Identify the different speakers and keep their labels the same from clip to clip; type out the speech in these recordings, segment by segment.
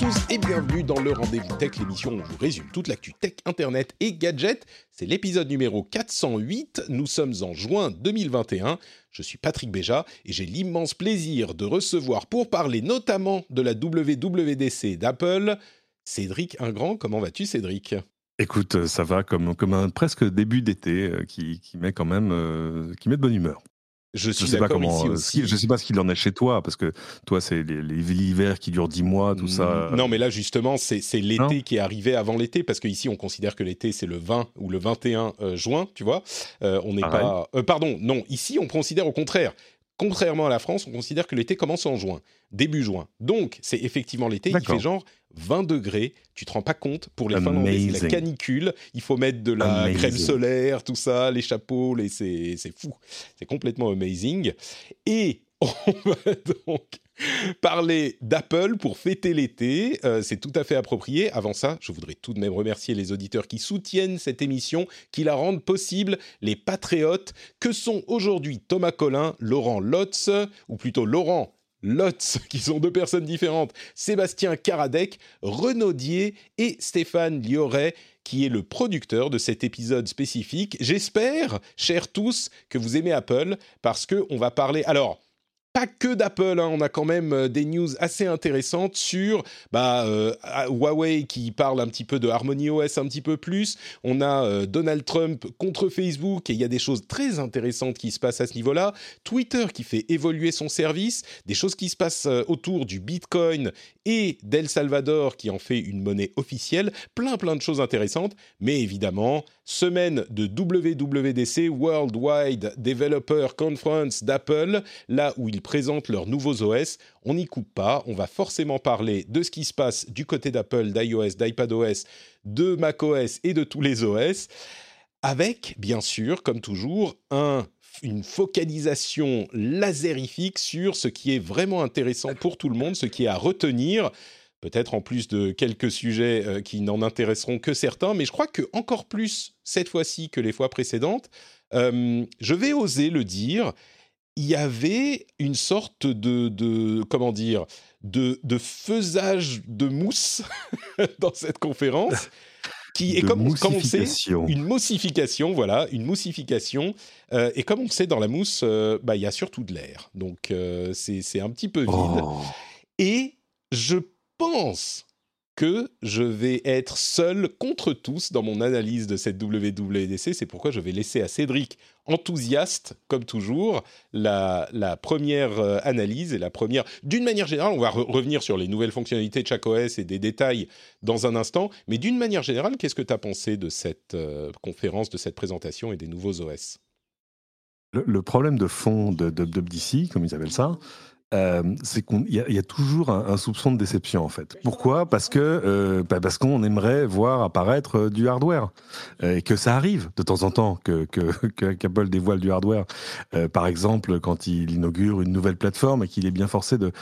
Speaker 1: Tous et bienvenue dans le Rendez-vous Tech, l'émission où on vous résume toute l'actu tech, internet et gadgets. C'est l'épisode numéro 408, nous sommes en juin 2021. Je suis Patrick Béja et j'ai l'immense plaisir de recevoir pour parler notamment de la WWDC d'Apple, Cédric Ingrand. Comment vas-tu Cédric?
Speaker 2: Écoute, euh, ça va comme, comme un presque début d'été euh, qui, qui met quand même euh, qui met de bonne humeur.
Speaker 1: Je suis
Speaker 2: Je sais pas comment,
Speaker 1: ici
Speaker 2: euh,
Speaker 1: aussi.
Speaker 2: si- je sais pas ce qu'il en est chez toi parce que toi c'est l'hiver qui dure 10 mois, tout ça.
Speaker 1: Non, mais là, justement, c'est l'été qui est arrivé avant l'été, parce qu'ici, on considère que l'été, c'est le 20 ou le 21 euh, juin, tu vois. Euh, on n'est
Speaker 2: Pareil.
Speaker 1: pas... euh, pardon, non, ici, on considère au contraire. Contrairement à la France, on considère que l'été commence en juin, début juin. Donc, c'est effectivement l'été, il fait genre 20 degrés. Tu te rends pas compte, pour les Finlandais, c'est la canicule. Il faut mettre de la
Speaker 2: Amazing.
Speaker 1: crème solaire, tout ça, les chapeaux, les... c'est c'est fou. C'est complètement amazing. Et on va donc parler d'Apple pour fêter l'été. Euh, c'est tout à fait approprié. Avant ça, je voudrais tout de même remercier les auditeurs qui soutiennent cette émission, qui la rendent possible, les patriotes, que sont aujourd'hui Thomas Collin, Laurent Lotz, ou plutôt Laurent Lotz, qui sont deux personnes différentes, Sébastien Karadec, Renaudier et Stéphane Lioret, qui est le producteur de cet épisode spécifique. J'espère, chers tous, que vous aimez Apple, parce que on va parler... Alors, pas que d'Apple, hein, on a quand même euh, des news assez intéressantes sur bah, euh, Huawei qui parle un petit peu de Harmony OS un petit peu plus. On a euh, Donald Trump contre Facebook et il y a des choses très intéressantes qui se passent à ce niveau-là. Twitter qui fait évoluer son service, des choses qui se passent autour du Bitcoin et d'El Salvador qui en fait une monnaie officielle. Plein plein de choses intéressantes, mais évidemment semaine de WWDC Worldwide Developer Conference d'Apple, là où présentent leurs nouveaux OS. On n'y coupe pas, on va forcément parler de ce qui se passe du côté d'Apple, d'iOS, d'iPadOS, de macOS et de tous les OS, avec bien sûr, comme toujours, un une focalisation lasérifique sur ce qui est vraiment intéressant pour tout le monde, ce qui est à retenir. Peut-être en plus de quelques sujets euh, qui n'en intéresseront que certains, mais je crois que encore plus cette fois-ci que les fois précédentes, euh, je vais oser le dire, il y avait une sorte de, de comment dire, de, de faisage de mousse dans cette conférence. Qui est comme, comme on sait, une moussification, voilà, une moussification. Euh, et comme on sait, dans la mousse, euh, bah, il y a surtout de l'air. Donc, euh, c'est c'est un petit peu vide.
Speaker 2: Oh.
Speaker 1: Et je pense que je vais être seul contre tous dans mon analyse de cette WWDC. C'est pourquoi je vais laisser à Cédric, enthousiaste comme toujours, la, première euh, analyse et la première... D'une manière générale, on va re- revenir sur les nouvelles fonctionnalités de chaque OS et des détails dans un instant, mais d'une manière générale, qu'est-ce que tu as pensé de cette euh, conférence, de cette présentation et des nouveaux OS
Speaker 2: Le, le problème de fond de d'OBDC, comme ils appellent ça, euh, c'est qu'il y, y a toujours un, un soupçon de déception en fait. Pourquoi? Parce que euh, bah, parce qu'on aimerait voir apparaître euh, du hardware Euh, et que ça arrive de temps en temps que qu'Apple dévoile du hardware. Euh, par exemple, quand il inaugure une nouvelle plateforme et qu'il est bien forcé de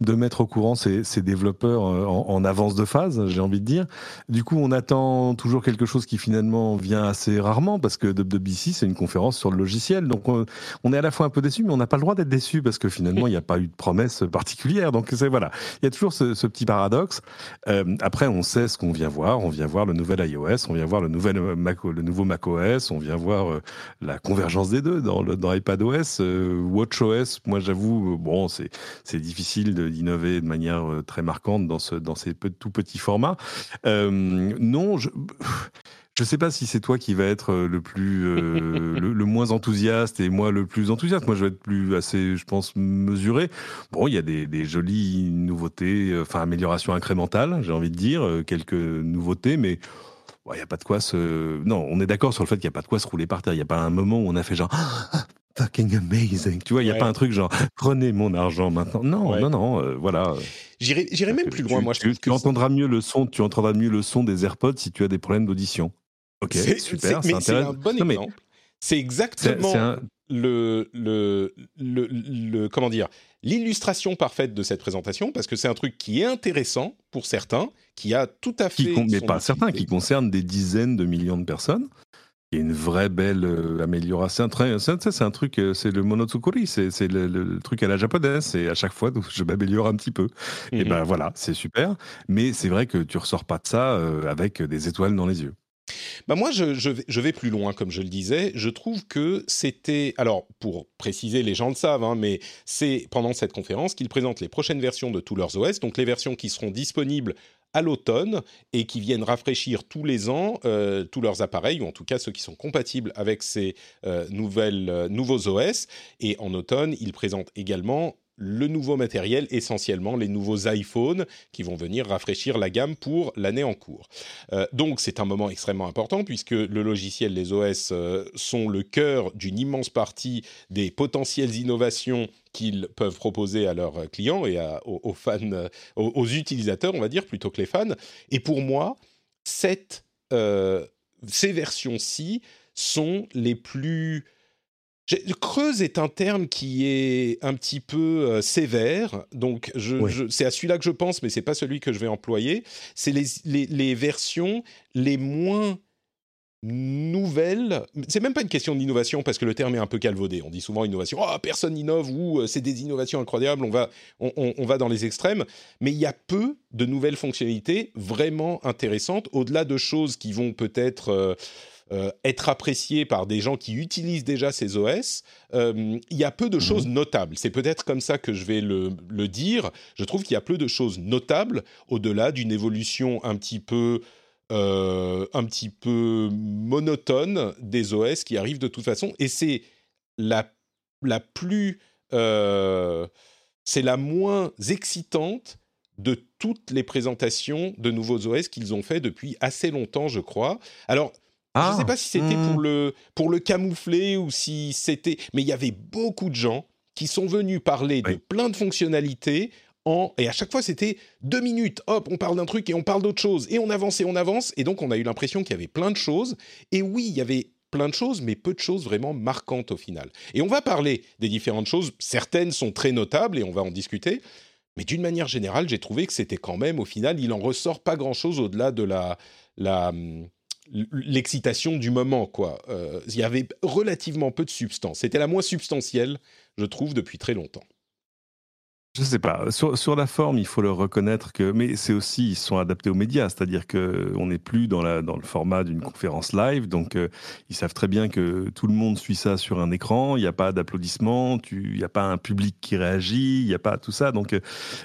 Speaker 2: de mettre au courant ses, ses développeurs en, en avance de phase, j'ai envie de dire. Du coup, on attend toujours quelque chose qui finalement vient assez rarement parce que WWDC c'est une conférence sur le logiciel, donc on, on est à la fois un peu déçu, mais on n'a pas le droit d'être déçu parce que finalement il n'y a pas eu promesse particulière. Donc c'est voilà, il y a toujours ce, petit paradoxe. Euh, après, on sait ce qu'on vient voir. On vient voir le nouvel iOS, on vient voir le nouvel euh, Mac, le nouveau macOS, on vient voir euh, la convergence des deux dans, iPadOS, WatchOS. Moi, j'avoue, bon, c'est difficile d'innover de manière très marquante dans dans ces tout petits formats. Non, je je sais pas si c'est toi qui va être euh, le plus euh, le, le moins enthousiaste et moi le plus enthousiaste. Moi, je vais être plus assez, je pense, mesuré. Bon, il y a des, des jolies nouveautés, euh, enfin améliorations incrémentales, j'ai envie de dire, quelques nouveautés, mais il n'y a pas de quoi se. Non, on est d'accord sur le fait qu'il n'y a pas de quoi se rouler par terre. Il n'y a pas un moment où on a fait genre. fucking amazing. Tu vois, il n'y a pas un truc genre prenez mon argent maintenant. Non, non, non, euh, voilà.
Speaker 1: J'irai même plus loin.
Speaker 2: Tu,
Speaker 1: moi,
Speaker 2: je tu, entendras mieux le son. Tu entendras mieux le son des AirPods si tu as des problèmes d'audition. Ok, super.
Speaker 1: C'est un bon exemple. C'est exactement le, le, le, le, comment dire l'illustration parfaite de cette présentation parce que c'est un truc qui est intéressant pour certains, qui a tout à fait.
Speaker 2: Qui, mais pas certains, qui concerne des dizaines de millions de personnes. Il y a une vraie belle euh, amélioration. C'est un truc, euh, c'est le monotsukuri, c'est le, truc à la japonaise. C'est à chaque fois, je m'améliore un petit peu. Et mhm. ben voilà, c'est super. Mais c'est vrai que tu ressors pas de ça euh, avec des étoiles dans les yeux.
Speaker 1: Bah moi, je, vais, plus loin, comme je le disais. Je trouve que c'était... Alors, pour préciser, les gens le savent, hein, mais c'est pendant cette conférence qu'ils présentent les prochaines versions de tous leurs OS, donc les versions qui seront disponibles à l'automne et qui viennent rafraîchir tous les ans euh, tous leurs appareils, ou en tout cas ceux qui sont compatibles avec ces euh, nouvelles, euh, nouveaux OS. Et en automne, ils présentent également le nouveau matériel, essentiellement les nouveaux iPhones qui vont venir rafraîchir la gamme pour l'année en cours. Euh, donc c'est un moment extrêmement important puisque le logiciel, les OS euh, sont le cœur d'une immense partie des potentielles innovations qu'ils peuvent proposer à leurs clients et aux, fans, euh, aux, utilisateurs, on va dire, plutôt que les fans. Et pour moi, ces versions-ci sont les plus Creuse est un terme qui est un petit peu euh, sévère, donc je, c'est à celui-là que je pense, mais c'est pas celui que je vais employer. C'est les, les, les, versions les moins nouvelles. C'est même pas une question d'innovation parce que le terme est un peu calvaudé. On dit souvent innovation, oh, personne n'innove ou euh, c'est des innovations incroyables. On va, on, on, va dans les extrêmes, mais il y a peu de nouvelles fonctionnalités vraiment intéressantes, au-delà de choses qui vont peut-être euh, euh, être apprécié par des gens qui utilisent déjà ces OS, euh, il y a peu de mhm. choses notables. C'est peut-être comme ça que je vais le, dire. Je trouve qu'il y a peu de choses notables au-delà d'une évolution un petit peu euh, un petit peu monotone des OS qui arrivent de toute façon. Et c'est la, la plus... c'est la moins excitante de toutes les présentations de nouveaux OS qu'ils ont fait depuis assez longtemps, je crois. Alors, je ne sais ah. pas si c'était pour, hmm. le, pour le camoufler ou si c'était... Mais il y avait beaucoup de gens qui sont venus parler de plein de fonctionnalités en... Et à chaque fois, c'était deux minutes. Hop, on parle d'un truc et on parle d'autre chose. Et on avance et on avance. Et donc, on a eu l'impression qu'il y avait plein de choses. Et oui, il y avait plein de choses, mais peu de choses vraiment marquantes au final. Et on va parler des différentes choses. Certaines sont très notables et on va en discuter. Mais d'une manière générale, j'ai trouvé que c'était quand même, au final, il en ressort pas grand-chose au-delà de la, la, hum, l'excitation du moment, quoi. Euh, il y avait relativement peu de substance. C'était la moins substantielle, je trouve, depuis très longtemps.
Speaker 2: Je sais pas. Sur, la forme, il faut le reconnaître que, mais c'est aussi ils sont adaptés aux médias, c'est-à-dire que on n'est plus dans la dans le format d'une conférence live, donc euh, ils savent très bien que tout le monde suit ça sur un écran. Il n'y a pas d'applaudissements, il n'y a pas un public qui réagit, il n'y a pas tout ça. Donc euh,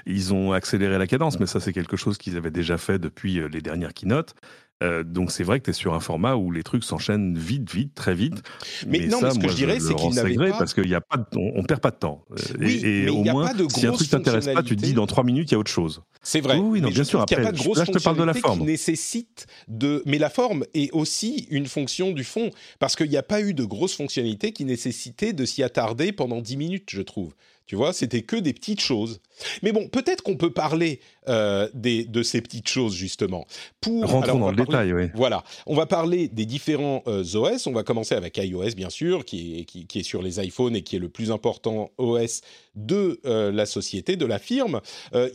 Speaker 2: ils ont accéléré la cadence, mais ça c'est quelque chose qu'ils avaient déjà fait depuis les dernières keynotes. Euh, donc c'est vrai que tu es sur un format où les trucs s'enchaînent vite, vite, très vite.
Speaker 1: Mais, non, ce que je dirais, c'est qu'il n'avait pas...
Speaker 2: Parce qu'on a pas, on, perd pas de temps. Euh, et, au moins, si un truc t'intéresse pas, tu te dis dans trois minutes, il y a autre chose.
Speaker 1: C'est vrai.
Speaker 2: Oui, non, bien sûr. Après,
Speaker 1: pas de là, je te parle de la forme. Nécessite de... Mais la forme est aussi une fonction du fond. Parce qu'il n'y a pas eu de grosses fonctionnalités qui nécessitaient de s'y attarder pendant dix minutes, je trouve. Tu vois, c'était que des petites choses. Mais bon, peut-être qu'on peut parler euh, des, de ces petites choses justement.
Speaker 2: Pour, Rentrons dans le détail, oui.
Speaker 1: Voilà, on va parler des différents euh, OS. On va commencer avec iOS, bien sûr, qui est, qui, est, sur les iPhones et qui est le plus important OS de euh, la société, de la firme.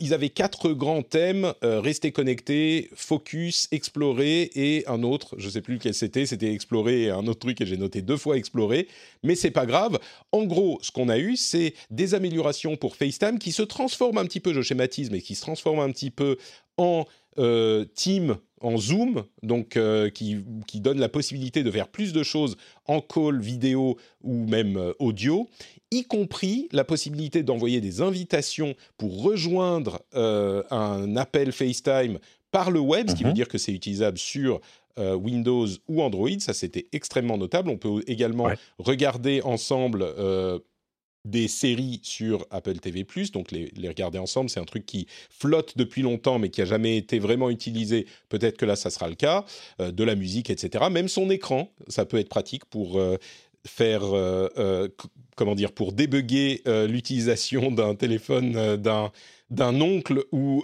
Speaker 1: ils avaient quatre grands thèmes rester connecté, focus, explorer et un autre. Je ne sais plus lequel c'était. C'était explorer et un autre truc et j'ai noté deux fois explorer. Mais c'est pas grave. En gros, ce qu'on a eu, c'est des améliorations pour FaceTime qui se transforment un petit peu, je schématise, mais qui se transforment un petit peu en euh, team, en Zoom, donc euh, qui, qui, donne la possibilité de faire plus de choses en call vidéo ou même euh, audio, y compris la possibilité d'envoyer des invitations pour rejoindre un appel FaceTime par le web, ce qui veut mhm. dire que c'est utilisable sur Windows ou Android. Ça, c'était extrêmement notable. On peut également regarder ensemble des séries sur Apple TV+, donc les, regarder ensemble, c'est un truc qui flotte depuis longtemps mais qui a jamais été vraiment utilisé. Peut-être que là, ça sera le cas. Euh, de la musique, etc. Même son écran, ça peut être pratique pour euh, faire, euh, euh, comment dire, pour débugger l'utilisation d'un téléphone d'un oncle ou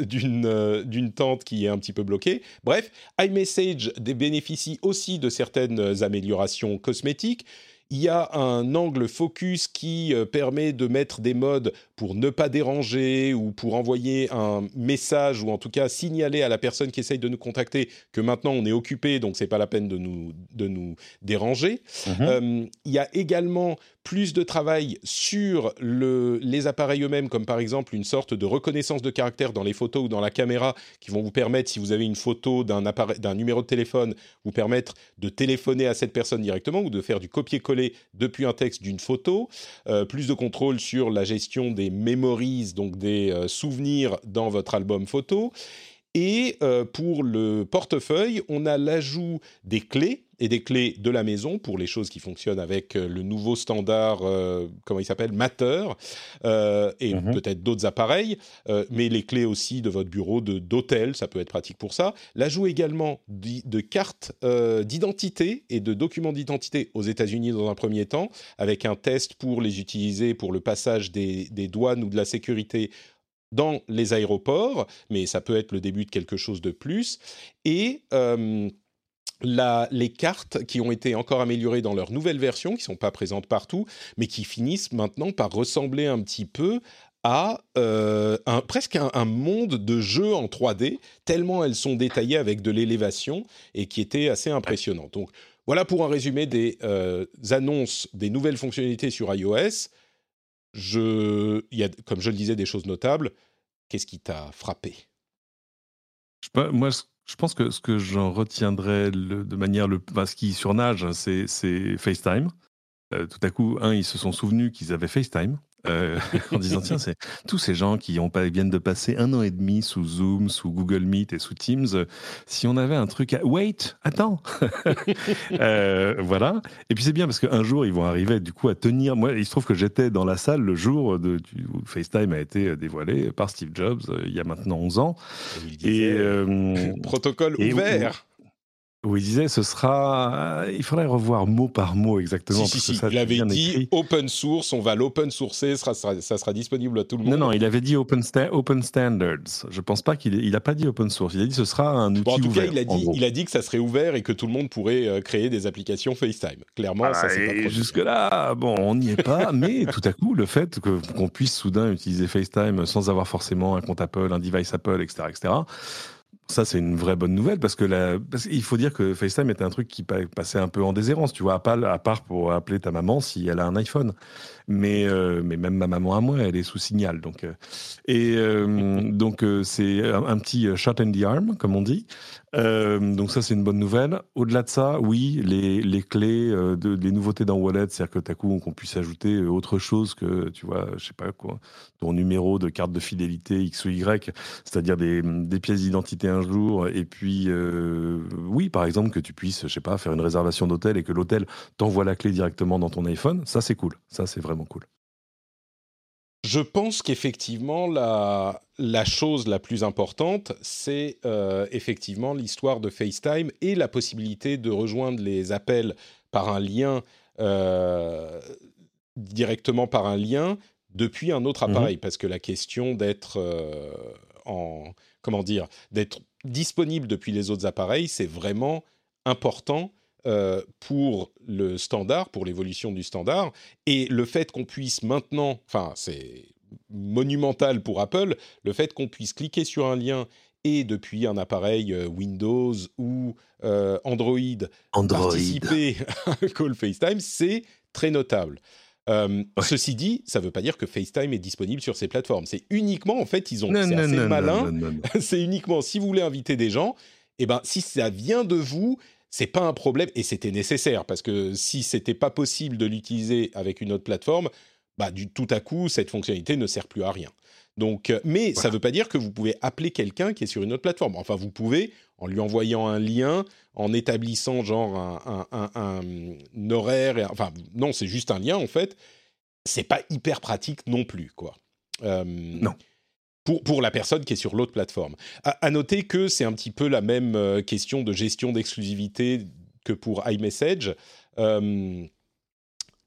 Speaker 1: d'une d'une tante qui est un petit peu bloquée. Bref, iMessage bénéficie aussi de certaines améliorations cosmétiques. Il y a un angle focus qui euh, permet de mettre des modes pour ne pas déranger ou pour envoyer un message ou en tout cas signaler à la personne qui essaye de nous contacter que maintenant on est occupé, donc c'est pas la peine de nous, de nous déranger.
Speaker 2: Mhm.
Speaker 1: Euh, il y a également plus de travail sur le, les appareils eux-mêmes, comme par exemple une sorte de reconnaissance de caractère dans les photos ou dans la caméra, qui vont vous permettre, si vous avez une photo d'un numéro de téléphone, vous permettre de téléphoner à cette personne directement ou de faire du copier-coller depuis un texte d'une photo. Euh, plus de contrôle sur la gestion des memories, donc des euh, souvenirs dans votre album photo. Et euh, pour le portefeuille, on a l'ajout des clés et des clés de la maison pour les choses qui fonctionnent avec euh, le nouveau standard, euh, comment il s'appelle, Matter, euh, et
Speaker 2: Mhm.
Speaker 1: peut-être d'autres appareils, euh, mais les clés aussi de votre bureau de- d'hôtel, ça peut être pratique pour ça. L'ajout également de cartes d'identité et de documents d'identité aux États-Unis dans un premier temps, avec un test pour les utiliser pour le passage des, des douanes ou de la sécurité dans les aéroports, mais ça peut être le début de quelque chose de plus. Et euh, les cartes qui ont été encore améliorées dans leur nouvelle version, qui ne sont pas présentes partout, mais qui finissent maintenant par ressembler un petit peu à euh, presque un, un monde de jeu en 3D, tellement elles sont détaillées avec de l'élévation et qui était assez impressionnant. Donc voilà pour un résumé des euh, annonces des nouvelles fonctionnalités sur iOS. Je, y a, comme je le disais, des choses notables. Qu'est-ce qui t'a frappé?
Speaker 2: Moi, je pense que ce que j'en retiendrai de manière le, enfin, ce qui surnage, c'est, c'est FaceTime. Euh, tout à coup, un, ils se sont souvenus qu'ils avaient FaceTime. Euh, en disant tiens c'est tous ces gens qui ont viennent de passer un an et demi sous Zoom sous Google Meet et sous Teams euh, si on avait un truc à wait attends. Euh, voilà. Et puis c'est bien parce qu'un jour ils vont arriver du coup à tenir. Moi il se trouve que j'étais dans la salle le jour de, du- où FaceTime a été dévoilé par Steve Jobs il y a maintenant 11 ans.
Speaker 1: Et protocole
Speaker 2: et
Speaker 1: ouvert.
Speaker 2: Où il disait ce sera il faudrait revoir mot par mot exactement
Speaker 1: Si, si,
Speaker 2: que
Speaker 1: si.
Speaker 2: ça,
Speaker 1: Il avait dit
Speaker 2: écrit.
Speaker 1: open source, on va l'open sourcer, ça sera, ça sera disponible à tout le monde.
Speaker 2: Non, non, il avait dit open, sta- open standards. Je pense pas qu'il il a pas dit open source. Il a dit ce sera un outil
Speaker 1: Bon, en tout
Speaker 2: ouvert.
Speaker 1: cas, il a, dit, il a dit que ça serait ouvert et que tout le monde pourrait euh, créer des applications FaceTime. Clairement, ça
Speaker 2: Voilà,
Speaker 1: c'est pas
Speaker 2: et
Speaker 1: produit.
Speaker 2: jusque là, bon, on n'y est pas, mais tout à coup, le fait que- qu'on puisse soudain utiliser FaceTime sans avoir forcément un compte Apple, un device Apple, etc., etc. Ça, c'est une vraie bonne nouvelle parce que la, parce qu'il faut dire que FaceTime était un truc qui pa- passait un peu en déshérence, tu vois, à part, à part pour appeler ta maman si elle a un iPhone. Mais, euh, mais même ma maman à moi, elle est sous signal. Donc, euh, et euh, donc, euh, c'est un, un petit shot in the arm, comme on dit. Euh, donc, ça, c'est une bonne nouvelle. Au-delà de ça, oui, les, les clés, euh, de, les nouveautés dans Wallet, c'est-à-dire que à coup, qu'on puisse ajouter euh, autre chose que, tu vois, je sais pas quoi, ton numéro de carte de fidélité X ou Y, c'est-à-dire des, des pièces d'identité un jour, et puis, oui, par exemple, que tu puisses, je sais pas, faire une réservation d'hôtel et que l'hôtel t'envoie la clé directement dans ton iPhone, ça, c'est cool. Ça, c'est vraiment cool.
Speaker 1: Je pense qu'effectivement, la, la chose la plus importante, c'est euh, effectivement l'histoire de FaceTime et la possibilité de rejoindre les appels par un lien, euh, directement par un lien, depuis un autre
Speaker 2: Mhm.
Speaker 1: appareil. Parce que la question d'être euh, en. Comment dire D'être disponible depuis les autres appareils, c'est vraiment important. Euh, pour le standard, pour l'évolution du standard, et le fait qu'on puisse maintenant, enfin c'est monumental pour Apple, le fait qu'on puisse cliquer sur un lien et depuis un appareil euh, Windows ou euh, Android participer à un call FaceTime, c'est très notable. Euh,
Speaker 2: Ouais.
Speaker 1: Ceci dit, ça ne veut pas dire que FaceTime est disponible sur ces plateformes. C'est uniquement, en fait, ils ont, c'est assez
Speaker 2: non,
Speaker 1: malin. c'est uniquement si vous voulez inviter des gens, et ben si ça vient de vous, c'est pas un problème et c'était nécessaire parce que si c'était pas possible de l'utiliser avec une autre plateforme, bah du tout à coup cette fonctionnalité ne sert plus à rien. Donc, euh, mais ça
Speaker 2: Voilà.
Speaker 1: veut pas dire que vous pouvez appeler quelqu'un qui est sur une autre plateforme. Enfin, vous pouvez en lui envoyant un lien, en établissant genre un, un- un- un horaire. enfin, non, c'est juste un lien en fait. c'est pas hyper pratique non plus, quoi.
Speaker 2: non.
Speaker 1: Pour, pour, la personne qui est sur l'autre plateforme. À, noter que c'est un petit peu la même question de gestion d'exclusivité que pour iMessage.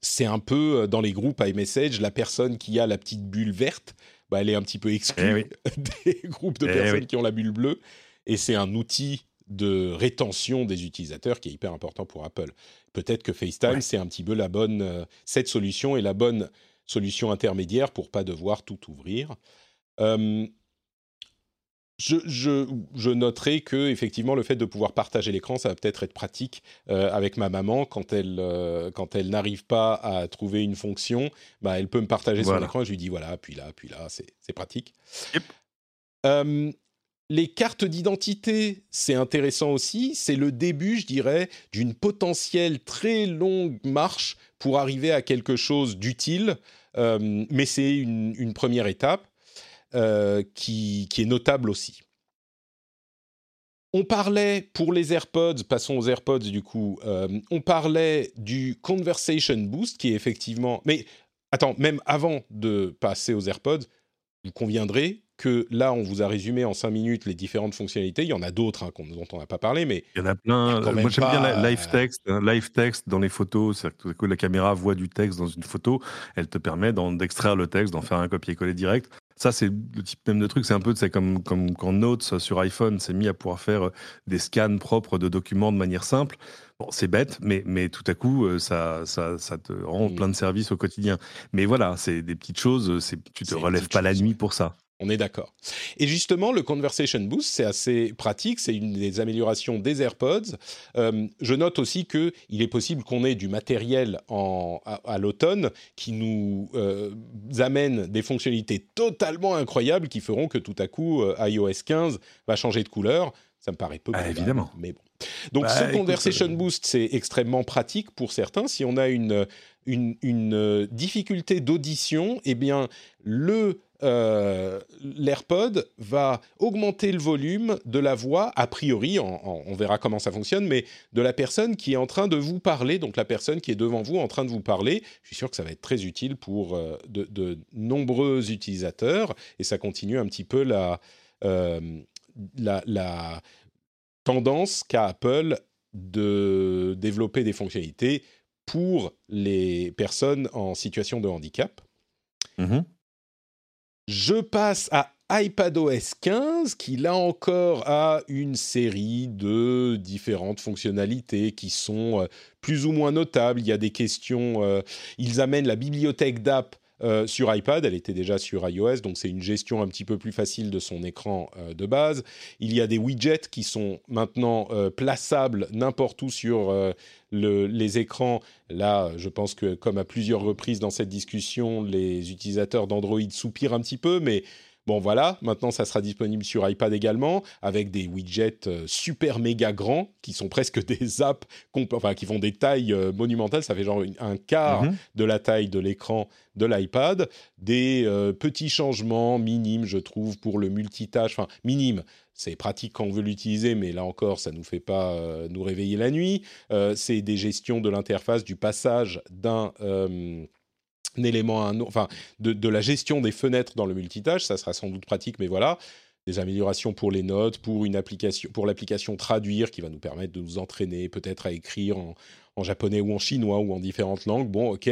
Speaker 1: c'est un peu dans les groupes iMessage, la personne qui a la petite bulle verte, bah, elle est un petit peu exclue eh des groupes de eh personnes qui ont la bulle bleue. Et c'est un outil de rétention des utilisateurs qui est hyper important pour Apple. Peut-être que FaceTime, c'est un petit peu la bonne, euh, cette solution est la bonne solution intermédiaire pour pas devoir tout ouvrir. Euh, je, je, je, noterai que effectivement le fait de pouvoir partager l'écran, ça va peut-être être pratique euh, avec ma maman quand elle quand elle n'arrive pas à trouver une fonction, bah elle peut me partager son écran et je lui dis voilà puis là puis là c'est pratique. Les cartes d'identité, c'est intéressant aussi. C'est le début, je dirais, d'une potentielle très longue marche pour arriver à quelque chose d'utile. Euh, mais c'est une, première étape euh, qui, est notable aussi. On parlait pour les AirPods, passons aux AirPods du coup, euh, on parlait du Conversation Boost qui est effectivement... Mais attends, même avant de passer aux AirPods, vous conviendrez que là, on vous a résumé en cinq minutes les différentes fonctionnalités. Il y en a d'autres hein, dont on n'a pas parlé, mais
Speaker 2: il y en a plein. Moi, j'aime bien live text, hein, live text dans les photos. C'est-à-dire que la caméra voit du texte dans une photo, elle te permet d'extraire le texte, d'en faire un copier-coller direct. Ça, c'est le type même de truc. C'est un peu comme, comme quand Notes sur iPhone s'est mis à pouvoir faire euh, des scans propres de documents de manière simple. Bon, c'est bête, mais, mais tout à coup, euh, ça, ça, ça te rend plein de services au quotidien. Mais voilà, c'est des petites choses. Tu te relèves pas la nuit pour ça.
Speaker 1: On est d'accord. Et justement, le Conversation Boost, c'est assez pratique, c'est une des améliorations des AirPods. Euh, je note aussi qu'il est possible qu'on ait du matériel en, à, l'automne qui nous euh, amène des fonctionnalités totalement incroyables qui feront que tout à coup, euh, iOS 15 va changer de couleur. Ça me paraît peu
Speaker 2: ah, évidemment.
Speaker 1: mais bon. Donc bah, ce Conversation Boost, c'est extrêmement pratique pour certains. Si on a une, une, une difficulté d'audition, eh bien, le euh, l'AirPod va augmenter le volume de la voix, a priori, on verra comment ça fonctionne, mais de la personne qui est en train de vous parler, donc la personne qui est devant vous en train de vous parler. Je suis sûr que ça va être très utile pour euh, de, nombreux utilisateurs, et ça continue un petit peu la, euh, la, la tendance qu'a Apple de développer des fonctionnalités pour les personnes en situation de handicap. Mm-hmm. Je passe à iPadOS 15 qui là encore a une série de différentes fonctionnalités qui sont euh, plus ou moins notables. Il y a des questions, euh, ils amènent la bibliothèque d'app euh, sur iPad, elle était déjà sur iOS, donc c'est une gestion un petit peu plus facile de son écran de base. Il y a des widgets qui sont maintenant plaçables n'importe où sur les écrans. Là, je pense que comme à plusieurs reprises dans cette discussion, les utilisateurs d'Android soupirent un petit peu, mais Bon voilà, maintenant ça sera disponible sur iPad également, avec des widgets euh, super méga grands, qui sont presque des apps, enfin qui font des tailles euh, monumentales, ça fait genre un quart mhm. de la taille de l'écran de l'iPad, des euh, petits changements minimes, je trouve, pour le multitâche, enfin minimes, c'est pratique quand on veut l'utiliser, mais là encore, ça ne nous fait pas nous réveiller la nuit. c'est des gestions de l'interface, du passage d'un élément un enfin, de, la gestion des fenêtres dans le multitâche, ça sera sans doute pratique, mais voilà, des améliorations pour les notes, pour une application, pour l'application traduire qui va nous permettre de nous entraîner peut-être à écrire en, japonais ou en chinois ou en différentes langues. Bon, ok,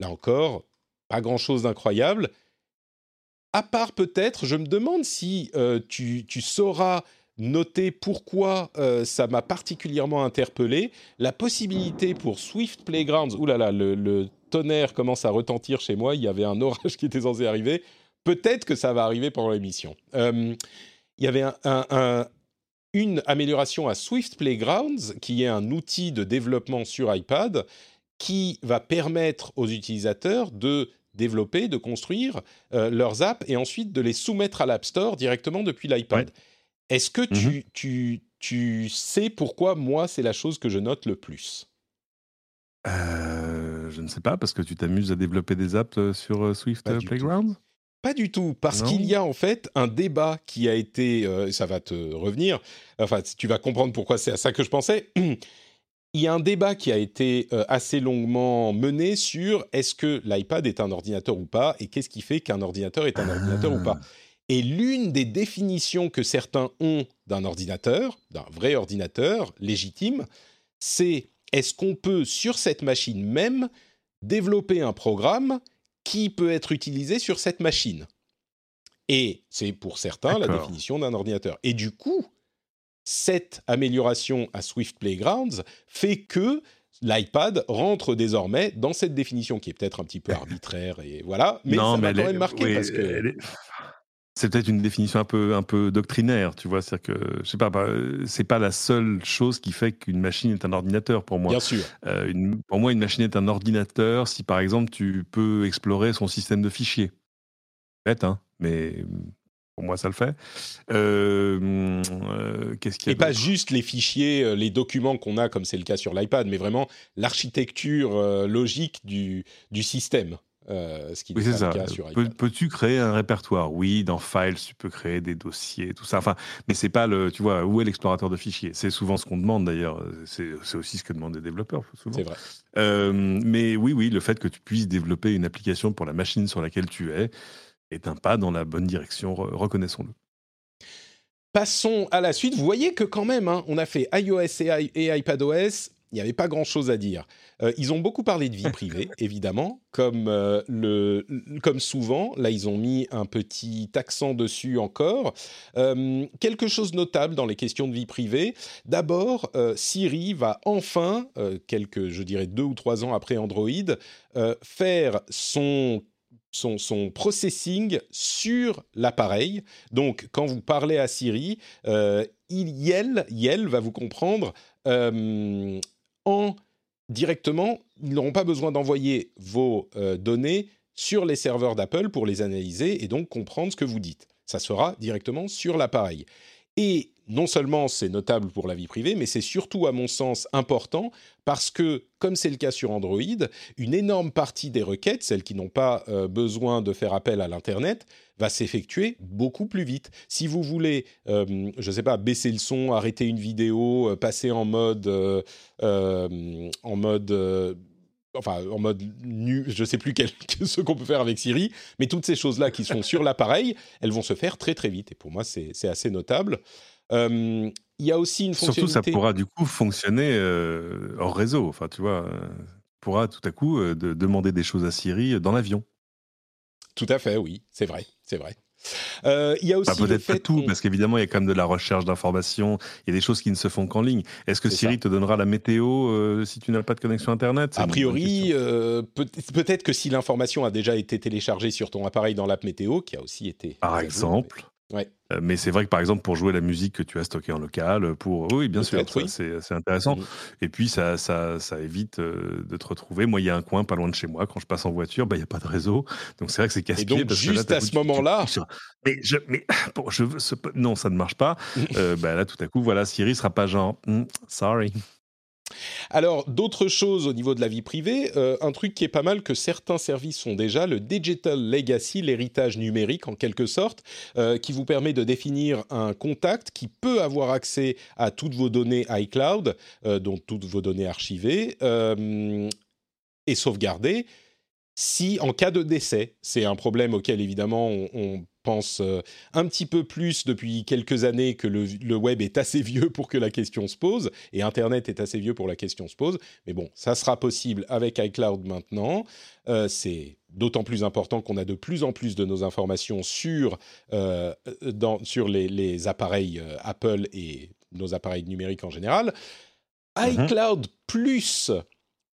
Speaker 1: là encore, pas grand-chose d'incroyable. À part peut-être, je me demande si euh, tu, sauras noter pourquoi euh, ça m'a particulièrement interpellé, la possibilité pour Swift Playgrounds, oulala, le, le tonnerre commence à retentir chez moi, il y avait un orage qui était censé arriver, peut-être que ça va arriver pendant l'émission. Euh, il y avait une amélioration à Swift Playgrounds, qui est un outil de développement sur iPad, qui va permettre aux utilisateurs de développer, de construire euh, leurs apps et ensuite de les soumettre à l'App Store directement depuis l'iPad. Est-ce que tu, mhm. tu, tu sais pourquoi moi c'est la chose que je note le plus?
Speaker 2: Euh, je ne sais pas, parce que tu t'amuses à développer des apps euh, sur euh, Swift Playground?
Speaker 1: Pas du tout, parce qu'il y a en fait un débat qui a été, ça va te revenir, enfin tu vas comprendre pourquoi c'est à ça que je pensais. il y a un débat qui a été euh, assez longuement mené sur est-ce que l'iPad est un ordinateur ou pas et qu'est-ce qui fait qu'un ordinateur est un ordinateur ou pas. Et l'une des définitions que certains ont d'un ordinateur, d'un vrai ordinateur légitime, c'est est-ce qu'on peut sur cette machine même développer un programme qui peut être utilisé sur cette machine? Et c'est pour certains la définition d'un ordinateur. Et du coup, cette amélioration à Swift Playgrounds fait que l'iPad rentre désormais dans cette définition qui est peut-être un petit peu arbitraire et voilà, mais ça m'a quand même marqué
Speaker 2: oui,
Speaker 1: parce que
Speaker 2: C'est peut-être une définition un peu, un peu doctrinaire, tu vois. C'est-à-dire que, je sais pas, bah, c'est pas la seule chose qui fait qu'une machine est un ordinateur pour moi.
Speaker 1: bien sûr,
Speaker 2: Euh, une- pour moi, une machine est un ordinateur si, par exemple, tu peux explorer son système de fichiers. Bête, hein, mais pour moi, ça le fait. Euh, euh, Qu'est-ce qu'il y a
Speaker 1: et pas juste les fichiers, les documents qu'on a comme c'est le cas sur l'iPad, mais vraiment l'architecture logique du, du système, euh, ce qui
Speaker 2: Oui,
Speaker 1: pas
Speaker 2: ça.
Speaker 1: le cas sur
Speaker 2: Peux-. Peux-tu créer un répertoire? Oui, dans Files, tu peux créer des dossiers, tout ça. Enfin, mais c'est pas le, tu vois, où est l'explorateur de fichiers? C'est souvent ce qu'on demande d'ailleurs. C'est aussi ce que demandent les développeurs souvent.
Speaker 1: C'est vrai.
Speaker 2: Euh, mais oui, oui, le fait que tu puisses développer une application pour la machine sur laquelle tu es est un pas dans la bonne direction, re- reconnaissons-le.
Speaker 1: Passons à la suite. Vous voyez que quand même, hein, on a fait iOS et iPadOS. Il n'y avait pas grand-chose à dire. Euh, ils ont beaucoup parlé de vie privée, évidemment, comme, euh, le, comme souvent. Là, ils ont mis un petit accent dessus encore. Euh, quelque chose de notable dans les questions de vie privée. D'abord, Siri va enfin, quelques, je dirais, deux ou trois ans après Android, faire son son, son processing sur l'appareil. Donc, quand vous parlez à Siri, euh, il, Yel, Yel va vous comprendre euh, en directement. Ils n'auront pas besoin d'envoyer vos euh, données sur les serveurs d'Apple pour les analyser et donc comprendre ce que vous dites. Ça sera directement sur l'appareil. Et non seulement c'est notable pour la vie privée, mais c'est surtout, à mon sens, important parce que, comme c'est le cas sur Android, une énorme partie des requêtes, celles qui n'ont pas euh, besoin de faire appel à l'Internet, va s'effectuer beaucoup plus vite. Si vous voulez, euh, je ne sais pas, baisser le son, arrêter une vidéo, euh, passer en mode, en mode, enfin, en mode nu, je ne sais plus quel, ce qu'on peut faire avec Siri, mais toutes ces choses-là qui sont sur l'appareil, elles vont se faire très très vite. Et pour moi, c'est assez notable. Il y a aussi une
Speaker 2: Surtout, ça
Speaker 1: fonctionnalité.
Speaker 2: pourra du coup fonctionner euh, hors réseau. Enfin, tu vois, euh, pourra tout à coup euh, de- demander des choses à Siri dans l'avion.
Speaker 1: Tout à fait, oui, c'est vrai, c'est vrai. Euh, Il y a aussi
Speaker 2: Enfin,
Speaker 1: le
Speaker 2: peut-être pas tout, parce qu'évidemment, il y a quand même de la recherche d'informations. Il y a des choses qui ne se font qu'en ligne. Est-ce que Siri
Speaker 1: ça.
Speaker 2: te donnera la météo euh, si tu n'as pas de connexion Internet?
Speaker 1: A priori, euh, peut-être que si l'information a déjà été téléchargée sur ton appareil dans l'app météo, qui a aussi été.
Speaker 2: Par exemple.
Speaker 1: Ouais.
Speaker 2: Euh, Mais c'est vrai que par exemple, pour jouer la musique que tu as stockée en local, pour. Oui, bien sûr,
Speaker 1: oui.
Speaker 2: c'est intéressant.
Speaker 1: Mhm.
Speaker 2: Et puis, ça, ça, ça évite euh, de te retrouver. Moi, il y a un coin pas loin de chez moi. Quand je passe en voiture, bah, il n'y a pas de réseau. Donc, c'est vrai que c'est casse-pied.
Speaker 1: donc,
Speaker 2: parce que là,
Speaker 1: juste à ce moment-là-
Speaker 2: Mais, je, mais bon, je veux ce- non, ça ne marche pas. Euh, bah, là, tout à coup, voilà, Siri sera pas genre, Hmm, sorry.
Speaker 1: Alors, d'autres choses au niveau de la vie privée, euh, un truc qui est pas mal que certains services font déjà, le Digital Legacy, l'héritage numérique en quelque sorte, euh, qui vous permet de définir un contact qui peut avoir accès à toutes vos données iCloud, euh, dont toutes vos données archivées euh, et sauvegardées, si en cas de décès, c'est un problème auquel évidemment on, on pense euh, un petit peu plus depuis quelques années que le, le web est assez vieux pour que la question se pose et Internet est assez vieux pour que la question se pose. Mais bon, ça sera possible avec iCloud maintenant. Euh, c'est d'autant plus important qu'on a de plus en plus de nos informations sur, euh, dans, sur les, les appareils Apple et nos appareils numériques en général.
Speaker 2: Mhm.
Speaker 1: iCloud Plus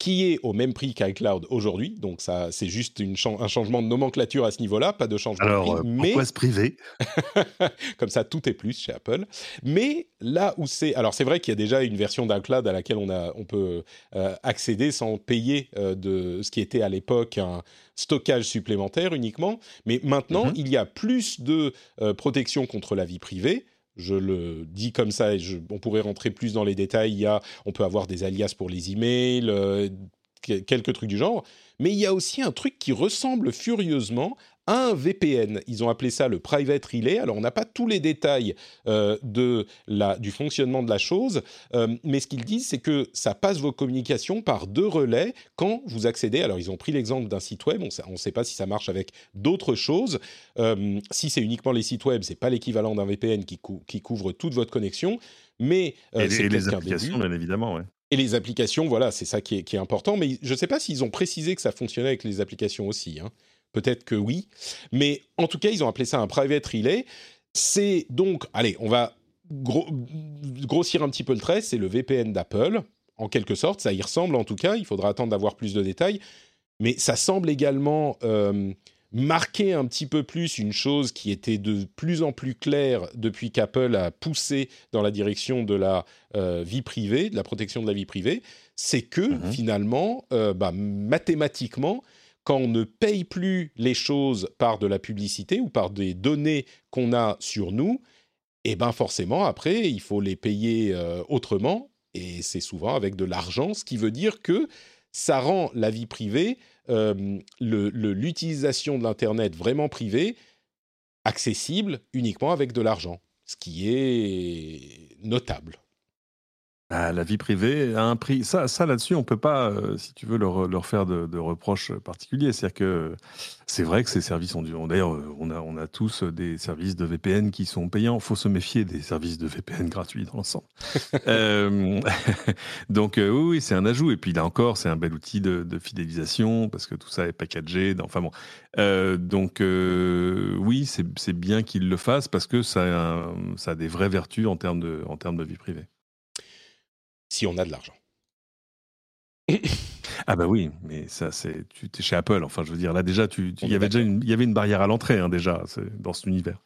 Speaker 1: qui est au même prix qu'iCloud aujourd'hui, donc ça c'est juste une un changement de nomenclature à ce niveau-là, pas de changement
Speaker 2: Alors,
Speaker 1: de
Speaker 2: euh,
Speaker 1: prix, mais
Speaker 2: pourquoi se priver?
Speaker 1: Comme ça tout est plus chez Apple. Mais là où c'est, alors c'est vrai qu'il y a déjà une version d'iCloud à laquelle on a, on peut euh, accéder sans payer euh, de ce qui était à l'époque un stockage supplémentaire uniquement. Mais maintenant
Speaker 2: Mhm.
Speaker 1: il y a plus de euh, protection contre la vie privée. Je le dis comme ça, et on pourrait rentrer plus dans les détails. Il y a, on peut avoir des alias pour les emails, euh, quelques trucs du genre. Mais il y a aussi un truc qui ressemble furieusement un VPN. Ils ont appelé ça le Private Relay. Alors, on n'a pas tous les détails euh, de la, du fonctionnement de la chose, euh, mais ce qu'ils disent, c'est que ça passe vos communications par deux relais quand vous accédez. Alors, ils ont pris l'exemple d'un site web. On ne sait pas si ça marche avec d'autres choses. Euh, si c'est uniquement les sites web, c'est pas l'équivalent d'un VPN qui, qui, couvre toute votre connexion. Mais
Speaker 2: et, les applications, bien évidemment, ouais.
Speaker 1: Et les applications, voilà, c'est ça qui est, qui est, important. Mais je ne sais pas s'ils ont précisé que ça fonctionnait avec les applications aussi. Hein. Peut-être que oui. Mais en tout cas, ils ont appelé ça un private relay. C'est donc, allez, on va grossir un petit peu le trait, c'est le VPN d'Apple, en quelque sorte. Ça y ressemble en tout cas. Il faudra attendre d'avoir plus de détails. Mais ça semble également euh, marquer un petit peu plus une chose qui était de plus en plus claire depuis qu'Apple a poussé dans la direction de la euh, vie privée, de la protection de la vie privée. C'est que mm-hmm. finalement, euh, bah, mathématiquement, quand on ne paye plus les choses par de la publicité ou par des données qu'on a sur nous, et eh ben forcément après il faut les payer euh, autrement et c'est souvent avec de l'argent, ce qui veut dire que ça rend la vie privée, euh, l'utilisation de l'internet vraiment privée, accessible uniquement avec de l'argent, ce qui est notable.
Speaker 2: Ah, la vie privée a un prix. Ça, ça là-dessus, on peut pas, euh, si tu veux, leur, leur faire de, reproches particuliers. C'est-à-dire que c'est vrai que ces services ont dû. D'ailleurs, on a, on a tous des services de VPN qui sont payants. Il faut se méfier des services de VPN gratuits dans l'ensemble. euh, donc, euh, oui, c'est un ajout. Et puis là encore, c'est un bel outil de, fidélisation parce que tout ça est packagé. Enfin bon. Euh, donc, oui, c'est bien qu'ils le fassent parce que ça ça a des vraies vertus en termes de, en termes de vie privée
Speaker 1: si on a de l'argent.
Speaker 2: ah bah oui, mais ça c'est tu es chez Apple. Enfin, je veux dire là déjà, tu, il y avait déjà une, y avait une barrière à l'entrée hein, déjà dans cet univers.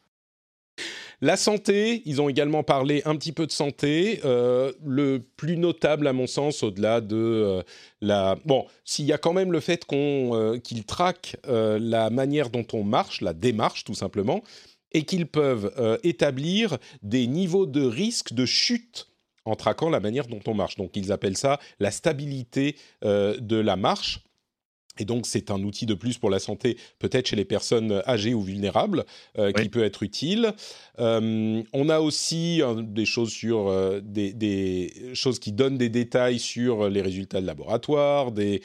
Speaker 1: La santé, ils ont également parlé un petit peu de santé. Euh, le plus notable, à mon sens, au-delà de euh, la... Bon, s'il y a quand même le fait qu'on euh, qu'ils traquent la manière dont on marche, la démarche tout simplement, et qu'ils peuvent établir des niveaux de risque de chute en traquant la manière dont on marche. Donc ils appellent ça la stabilité euh, de la marche. Et donc, c'est un outil de plus pour la santé, peut-être chez les personnes âgées ou vulnérables, euh, qui peut être utile. Euh, on a aussi des choses sur des, choses qui donnent des détails sur les résultats de laboratoire, des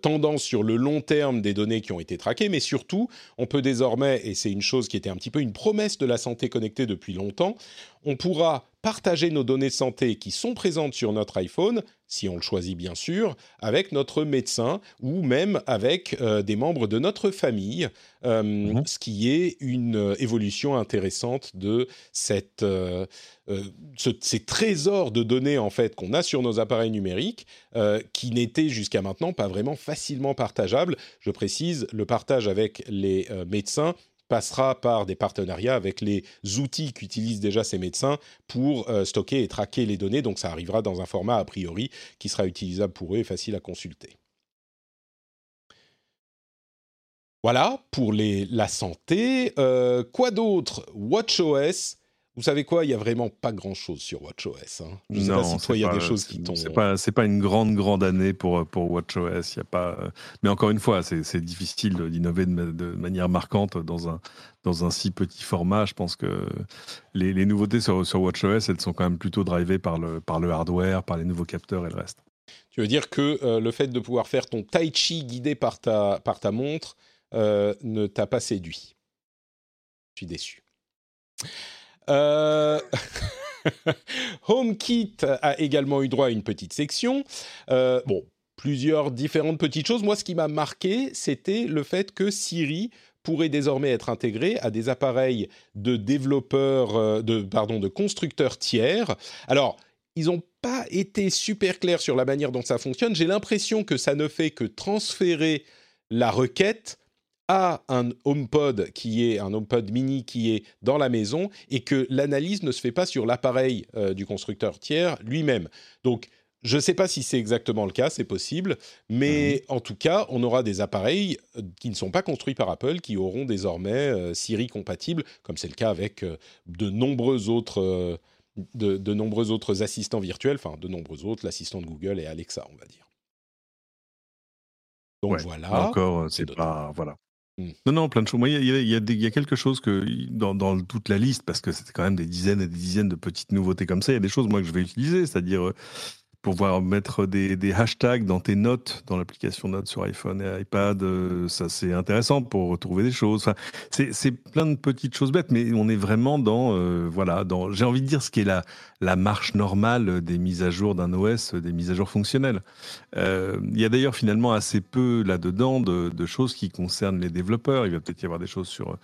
Speaker 1: tendances sur le long terme des données qui ont été traquées, mais surtout, on peut désormais, et c'est une chose qui était un petit peu une promesse de la santé connectée depuis longtemps, on pourra partager nos données de santé qui sont présentes sur notre iPhone, si on le choisit bien sûr, avec notre médecin ou même avec euh, des membres de notre famille, euh, mhm. ce qui est une euh, évolution intéressante de cette, ces trésors de données en fait qu'on a sur nos appareils numériques, qui n'étaient jusqu'à maintenant pas vraiment facilement partageables. Je précise, le partage avec les médecins passera par des partenariats avec les outils qu'utilisent déjà ces médecins pour euh, stocker et traquer les données. Donc ça arrivera dans un format a priori qui sera utilisable pour eux et facile à consulter. Voilà pour la santé. Euh, quoi d'autre? WatchOS vous savez quoi? Il y a vraiment pas grand-chose sur WatchOS. Hein. Je sais pas si toi, il y a des choses qui tombent.
Speaker 2: C'est pas, c'est pas une grande, grande année pour, pour WatchOS. Il y a pas... Mais encore une fois, c'est, difficile d'innover de, manière marquante dans un, dans un si petit format. Je pense que les, les nouveautés sur, sur WatchOS, elles sont quand même plutôt drivées par le, par le hardware, par les nouveaux capteurs et le reste.
Speaker 1: Tu veux dire que euh, le fait de pouvoir faire ton tai chi guidé par ta, par ta montre euh, ne t'a pas séduit? Je suis déçu. Euh... HomeKit a également eu droit à une petite section. Euh, bon, plusieurs différentes petites choses. Moi, ce qui m'a marqué, c'était le fait que Siri pourrait désormais être intégré à des appareils de développeurs, euh, de, pardon, de constructeurs tiers. Alors, ils n'ont pas été super clairs sur la manière dont ça fonctionne. J'ai l'impression que ça ne fait que transférer la requête a un HomePod qui est un HomePod mini qui est dans la maison et que l'analyse ne se fait pas sur l'appareil euh, du constructeur tiers lui-même. Donc je ne sais pas si c'est exactement le cas, c'est possible, mais mhm. en tout cas, on aura des appareils euh, qui ne sont pas construits par Apple, qui auront désormais euh, Siri compatible, comme c'est le cas avec de nombreux autres, de, de, nombreux autres assistants virtuels, enfin de nombreux autres, l'assistant de Google et Alexa, on va dire. Donc voilà.
Speaker 2: Encore, c'est pas. Voilà. Hmm. Non, non, plein de choses. Moi, il y, a quelque chose que dans, dans, toute la liste, parce que c'était quand même des dizaines et des dizaines de petites nouveautés comme ça, il y a des choses moi que je vais utiliser, c'est-à-dire pouvoir mettre des, des, hashtags dans tes notes, dans l'application Notes sur iPhone et iPad, euh, ça c'est intéressant pour retrouver des choses. Enfin, c'est plein de petites choses bêtes, mais on est vraiment dans, euh, voilà, dans, j'ai envie de dire ce qui est la, la marche normale des mises à jour d'un OS, des mises à jour fonctionnelles. Euh, il y a d'ailleurs finalement assez peu là-dedans de, de, choses qui concernent les développeurs. Il va peut-être y avoir des choses sur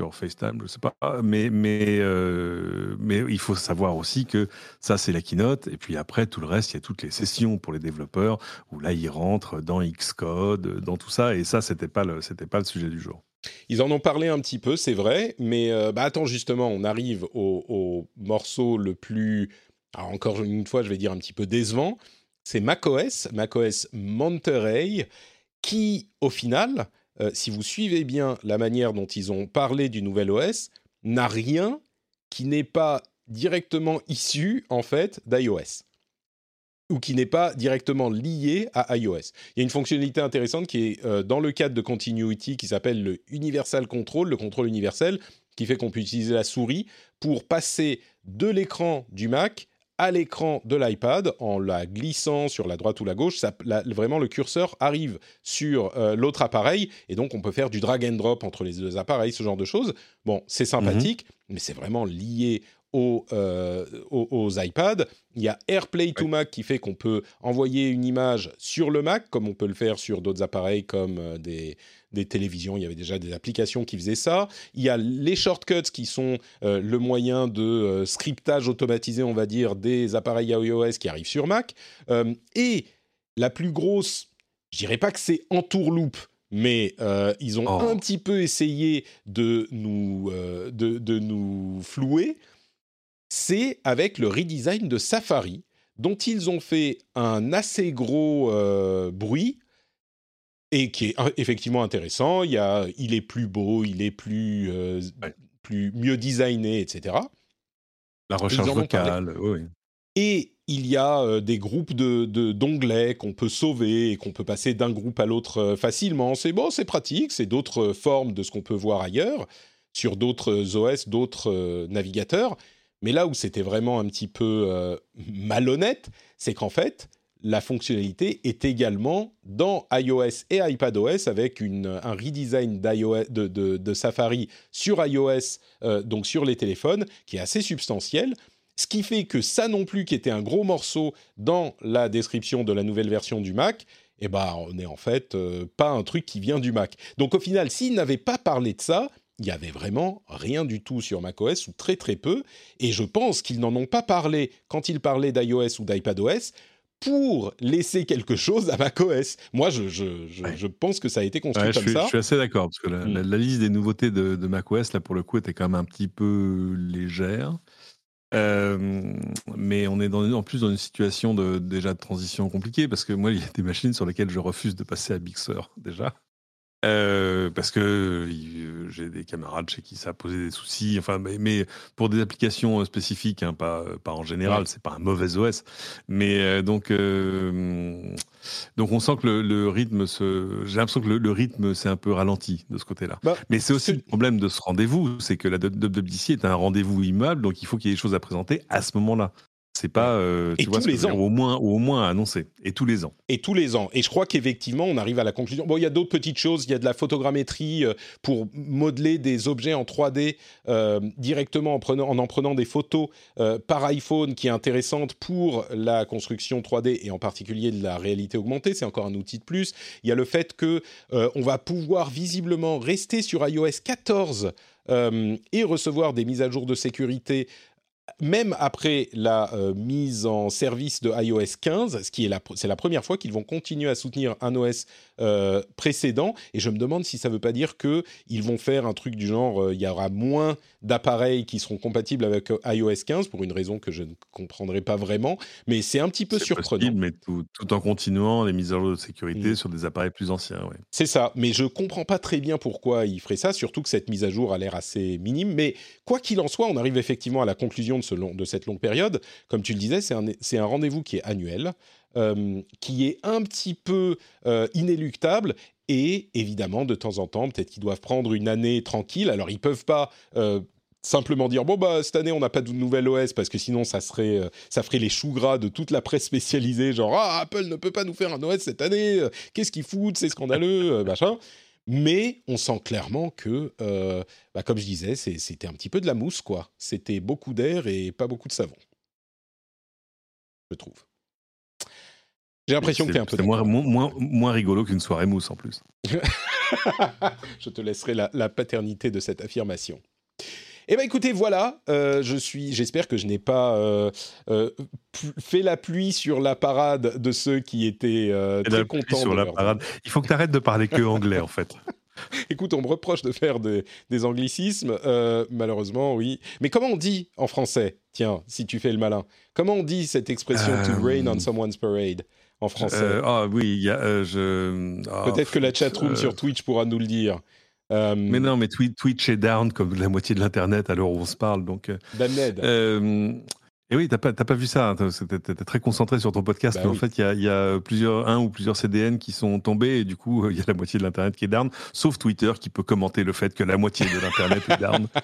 Speaker 2: sur FaceTime, je sais pas. Mais, mais, euh, mais il faut savoir aussi que ça, c'est la keynote. Et puis après, tout le reste, il y a toutes les sessions pour les développeurs où là, ils rentrent dans Xcode, dans tout ça. Et ça, c'était pas le, pas le sujet du jour.
Speaker 1: Ils en ont parlé un petit peu, c'est vrai. Mais euh, bah attends, justement, on arrive au, morceau le plus. Encore une fois, je vais dire un petit peu décevant. C'est macOS, macOS Monterey, qui, au final, euh, si vous suivez bien la manière dont ils ont parlé du nouvel OS, n'a rien qui n'est pas directement issu en fait d'iOS ou qui n'est pas directement lié à iOS. Il y a une fonctionnalité intéressante qui est euh, dans le cadre de Continuity qui s'appelle le Universal Control, le contrôle universel, qui fait qu'on peut utiliser la souris pour passer de l'écran du Mac à l'écran de l'iPad en la glissant sur la droite ou la gauche. Ça, vraiment, le curseur arrive sur euh, l'autre appareil et donc on peut faire du drag and drop entre les deux appareils, ce genre de choses. Bon, c'est sympathique, mhm. mais c'est vraiment lié aux, euh, aux, iPads. Il y a AirPlay to Mac qui fait qu'on peut envoyer une image sur le Mac, comme on peut le faire sur d'autres appareils comme euh, des, des, télévisions. Il y avait déjà des applications qui faisaient ça. Il y a les shortcuts qui sont euh, le moyen de scriptage automatisé, on va dire, des appareils iOS qui arrivent sur Mac. et la plus grosse, je dirais pas que c'est en tourloupe, mais ils ont oh. un petit peu essayé de nous, de, de, nous flouer c'est avec le redesign de Safari, dont ils ont fait un assez gros euh, bruit et qui est euh, effectivement intéressant. Il, y a, il est plus beau, il est plus, euh, plus mieux designé, etc.
Speaker 2: La recherche vocale, oui.
Speaker 1: Et il y a des groupes de, d'onglets qu'on peut sauver et qu'on peut passer d'un groupe à l'autre facilement. C'est bon, c'est pratique, c'est d'autres formes de ce qu'on peut voir ailleurs, sur d'autres OS, d'autres navigateurs. Mais là où c'était vraiment un petit peu euh, malhonnête, c'est qu'en fait, la fonctionnalité est également dans iOS et iPadOS avec un redesign de, Safari sur iOS, euh, donc sur les téléphones, qui est assez substantiel. Ce qui fait que ça non plus, qui était un gros morceau dans la description de la nouvelle version du Mac, eh ben, on n'est en fait euh, pas un truc qui vient du Mac. Donc au final, s'ils n'avaient pas parlé de ça, il y avait vraiment rien du tout sur macOS ou très très peu. Et je pense qu'ils n'en ont pas parlé quand ils parlaient d'iOS ou d'iPadOS pour laisser quelque chose à macOS. Moi, je, je, je, pense que ça a été construit comme ça.
Speaker 2: Je suis assez d'accord, parce que la, mm. liste des nouveautés de, de, macOS, là, pour le coup, était quand même un petit peu légère. Euh, mais on est dans, en plus dans une situation de, déjà de transition compliquée, parce que moi, il y a des machines sur lesquelles je refuse de passer à Big Sur, déjà. Euh, parce que euh, j'ai des camarades chez qui ça a posé des soucis. Enfin, mais, mais pour des applications euh, spécifiques, hein, pas, pas en général, c'est pas un mauvais OS. Mais donc, donc on sent que le, rythme se. J'ai l'impression que le, rythme s'est un peu ralenti de ce côté-là. Bah, mais c'est aussi le problème de ce rendez-vous, c'est que la WWDC est un rendez-vous immeuble, donc il faut qu'il y ait des choses à présenter à ce moment-là. C'est pas, euh, tu vois, tous les ans. au moins, au moins annoncé. Et tous les ans.
Speaker 1: Et tous les ans. Et je crois qu'effectivement, on arrive à la conclusion. Bon, il y a d'autres petites choses. Il y a de la photogrammétrie euh, pour modeler des objets en 3D euh, directement en, prenant, en en prenant des photos par iPhone, qui est intéressante pour la construction 3D et en particulier de la réalité augmentée. C'est encore un outil de plus. Il y a le fait que on va pouvoir visiblement rester sur iOS 14 et recevoir des mises à jour de sécurité même après la euh, mise en service de iOS 15, ce qui est la, c'est la première fois qu'ils vont continuer à soutenir un OS euh, précédent, et je me demande si ça ne veut pas dire que ils vont faire un truc du genre, euh, il y aura moins d'appareils qui seront compatibles avec iOS 15 pour une raison que je ne comprendrai pas vraiment, mais c'est un petit peu surprenant. Possible,
Speaker 2: mais tout, en continuant les mises à jour de sécurité mm. sur des appareils plus anciens. Ouais.
Speaker 1: C'est ça, mais je comprends pas très bien pourquoi ils feraient ça, surtout que cette mise à jour a l'air assez minime. Mais quoi qu'il en soit, on arrive effectivement à la conclusion de, ce long, de cette longue période. Comme tu le disais, c'est un, un rendez-vous qui est annuel. qui est un petit peu inéluctable et évidemment, de temps en temps, peut-être qu'ils doivent prendre une année tranquille. Alors, ils peuvent pas simplement dire bon bah cette année on n'a pas de nouvelle OS parce que sinon ça serait euh, ça ferait les choux gras de toute la presse spécialisée genre ah Apple ne peut pas nous faire un OS cette année euh, qu'est-ce qu'ils foutent c'est scandaleux euh, machin. Mais on sent clairement que bah, comme je disais c'était un petit peu de la mousse quoi. C'était beaucoup d'air et pas beaucoup de savon. Je trouve j'ai l'impression que tu es un peu
Speaker 2: moins, moins, moins rigolo qu'une soirée mousse en plus
Speaker 1: je te laisserai la paternité de cette affirmation eh bien, écoutez, voilà. Euh, je suis. J'espère que je n'ai pas euh, euh, fait la pluie sur la parade de ceux qui étaient très contents.
Speaker 2: Sur la parade. Il faut que tu arrêtes de parler que anglais, en fait.
Speaker 1: Écoute, on me reproche de faire des anglicismes, malheureusement, oui. Mais comment on dit en français? Tiens, si tu fais le malin. Comment on dit cette expression to rain on someone's parade? En français
Speaker 2: Ah oui, y a. je...
Speaker 1: Ah, Peut-être que la chatroom sur Twitch pourra nous le dire.
Speaker 2: Euh, mais non, mais Twitch est down comme la moitié de l'Internet à l'heure où on se parle. Donc, euh, euh et oui, t'as pas, pas vu ça. Hein, es très concentré sur ton podcast, bah mais en fait, il y a, plusieurs, un ou plusieurs CDN qui sont tombés et du coup, il y a la moitié de l'Internet qui est down, sauf Twitter qui peut commenter le fait que la moitié de l'Internet est down.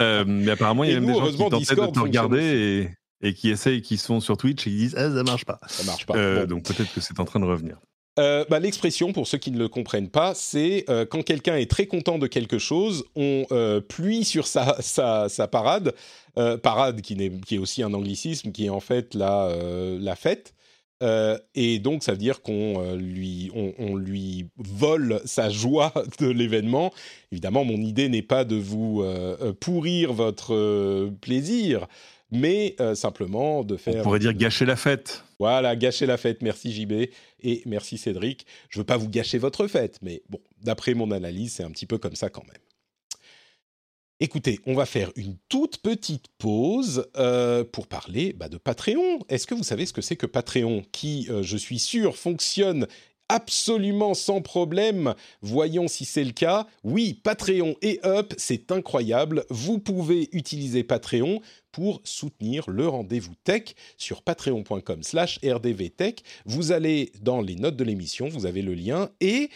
Speaker 2: Euh, mais apparemment, il y a même des gens qui tentent de te regarder et, et, qui essayent, qui sont sur Twitch et qui disent ah, ça marche pas.
Speaker 1: Ça marche pas.
Speaker 2: Donc peut-être que c'est en train de revenir.
Speaker 1: Euh, bah, l'expression, pour ceux qui ne le comprennent pas, c'est euh, quand quelqu'un est très content de quelque chose, on euh, pluie sur sa, sa, parade, parade qui, est, qui est aussi un anglicisme, qui est en fait la, la fête. et donc, ça veut dire qu'on lui, on, lui vole sa joie de l'événement. Évidemment, mon idée n'est pas de vous pourrir votre plaisir, mais simplement de faire...
Speaker 2: On pourrait dire gâcher la fête.
Speaker 1: Voilà, gâcher la fête. Merci JB et merci Cédric. Je veux pas vous gâcher votre fête, mais bon, d'après mon analyse, c'est un petit peu comme ça quand même. Écoutez, on va faire une toute petite pause euh, pour parler bah, de Patreon. Est-ce que vous savez ce que c'est que Patreon, qui, euh, je suis sûr, fonctionne absolument sans problème. Voyons si c'est le cas. Oui, Patreon et Up, c'est incroyable. Vous pouvez utiliser Patreon pour soutenir le rendez-vous tech sur patreon.com slash rdvtech. Vous allez dans les notes de l'émission, vous avez le lien et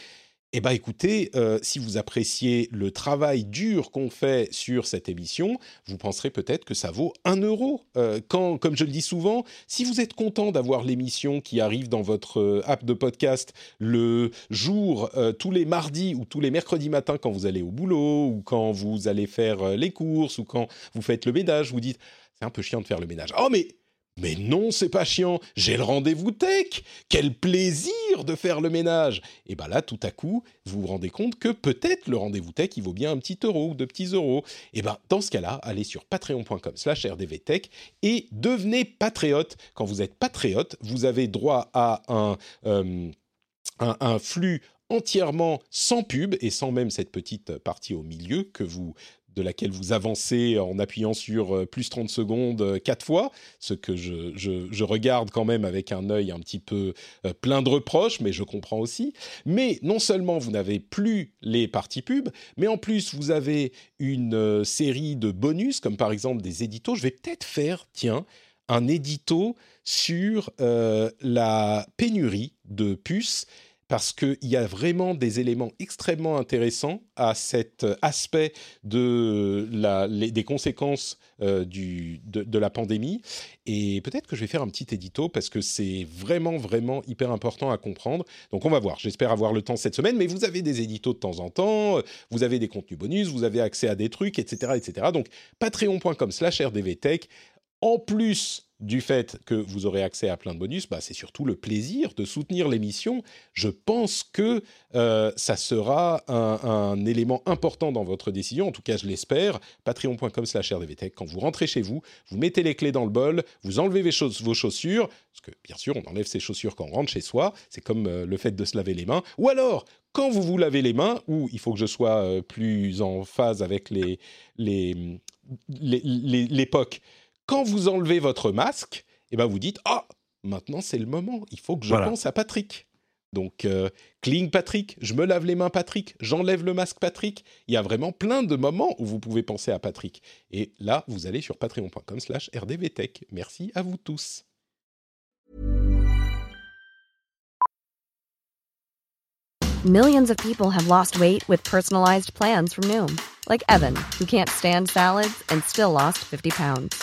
Speaker 1: eh bien, écoutez, euh, si vous appréciez le travail dur qu'on fait sur cette émission, vous penserez peut-être que ça vaut un euro. Euh, quand, comme je le dis souvent, si vous êtes content d'avoir l'émission qui arrive dans votre euh, app de podcast le jour, tous les mardis ou tous les mercredis matins quand vous allez au boulot ou quand vous allez faire les courses ou quand vous faites le ménage, vous dites c'est un peu chiant de faire le ménage. Oh mais mais non, c'est pas chiant, j'ai le rendez-vous tech. Quel plaisir de faire le ménage. Et bien là, tout à coup, vous vous rendez compte que peut-être le rendez-vous tech, il vaut bien un petit euro ou deux petits euros. Et bien dans ce cas-là, allez sur patreon.com slash rdvtech et devenez patriote. Quand vous êtes patriote, vous avez droit à euh, un flux entièrement sans pub et sans même cette petite partie au milieu que vous de laquelle vous avancez en appuyant sur euh, plus 30 secondes euh, quatre fois, ce que je, regarde quand même avec un œil un petit peu euh, plein de reproches, mais je comprends aussi. Mais non seulement vous n'avez plus les parties pub, mais en plus vous avez une série de bonus, comme par exemple des éditos. Je vais peut-être faire, tiens, un édito sur la pénurie de puces parce qu'il y a vraiment des éléments extrêmement intéressants à cet aspect de la, des conséquences euh, de, la pandémie. Et peut-être que je vais faire un petit édito parce que c'est vraiment, vraiment hyper important à comprendre. Donc on va voir. J'espère avoir le temps cette semaine. Mais vous avez des éditos de temps en temps, vous avez des contenus bonus, vous avez accès à des trucs, etc. etc. Donc patreon.com slash rdvtech. En plus du fait que vous aurez accès à plein de bonus, bah, c'est surtout le plaisir de soutenir l'émission. Je pense que euh, ça sera un, élément important dans votre décision, en tout cas je l'espère. Patreon.com slash rdvtech, quand vous rentrez chez vous, vous mettez les clés dans le bol, vous enlevez vos, chaussures, parce que bien sûr on enlève ses chaussures quand on rentre chez soi, c'est comme euh, le fait de se laver les mains, ou alors quand vous vous lavez les mains, ou il faut que je sois euh, plus en phase avec l'époque quand vous enlevez votre masque, et ben vous dites ah oh, maintenant c'est le moment, il faut que je pense à Patrick. Donc euh, cling Patrick, je me lave les mains Patrick, j'enlève le masque Patrick. Il y a vraiment plein de moments où vous pouvez penser à Patrick. Et là, vous allez sur patreon.com/rdvtech. Merci à vous tous.
Speaker 3: Millions of people have lost weight with personalized plans from Noom, like Evan, who can't stand salads and still lost 50 pounds.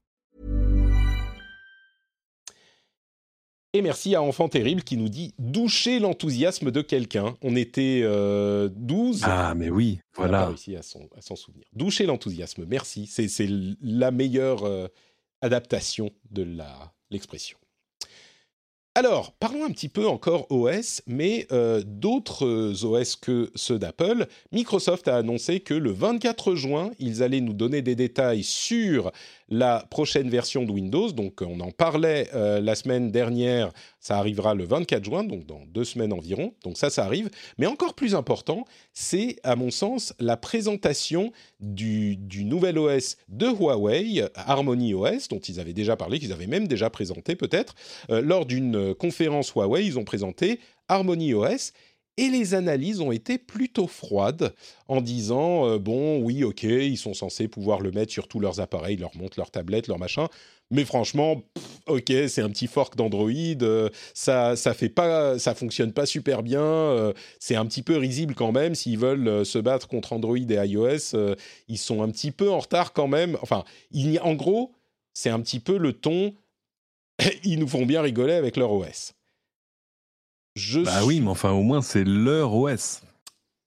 Speaker 1: Et merci à Enfant Terrible qui nous dit doucher l'enthousiasme de quelqu'un. On était euh, 12.
Speaker 2: Ah, mais oui,
Speaker 1: On n'a pas
Speaker 2: voilà.
Speaker 1: réussi à s'en à s'en souvenir. Doucher l'enthousiasme, merci. C'est la meilleure euh, adaptation de l'expression. Alors, parlons un petit peu encore OS, mais euh, d'autres euh, OS que ceux d'Apple. Microsoft a annoncé que le 24 juin, ils allaient nous donner des détails sur la prochaine version de Windows. Donc, on en parlait euh, la semaine dernière. Ça arrivera le 24 juin, donc dans deux semaines environ. Donc ça, ça arrive. Mais encore plus important, c'est, à mon sens, la présentation du, nouvel OS de Huawei, Harmony OS, dont ils avaient déjà parlé, qu'ils avaient même déjà présenté peut-être. Euh, lors d'une euh, conférence Huawei, ils ont présenté Harmony OS. Et les analyses ont été plutôt froides en disant euh, bon oui ok ils sont censés pouvoir le mettre sur tous leurs appareils, leur montre, leur tablette, leur machin, mais franchement ok c'est un petit fork d'Android, euh, ça ça fait pas ça fonctionne pas super bien, euh, c'est un petit peu risible quand même s'ils veulent se battre contre Android et iOS, ils sont un petit peu en retard quand même. Enfin il en gros c'est un petit peu le ton ils nous font bien rigoler avec leur OS. Je
Speaker 2: Bah oui, mais enfin, au moins, c'est leur OS.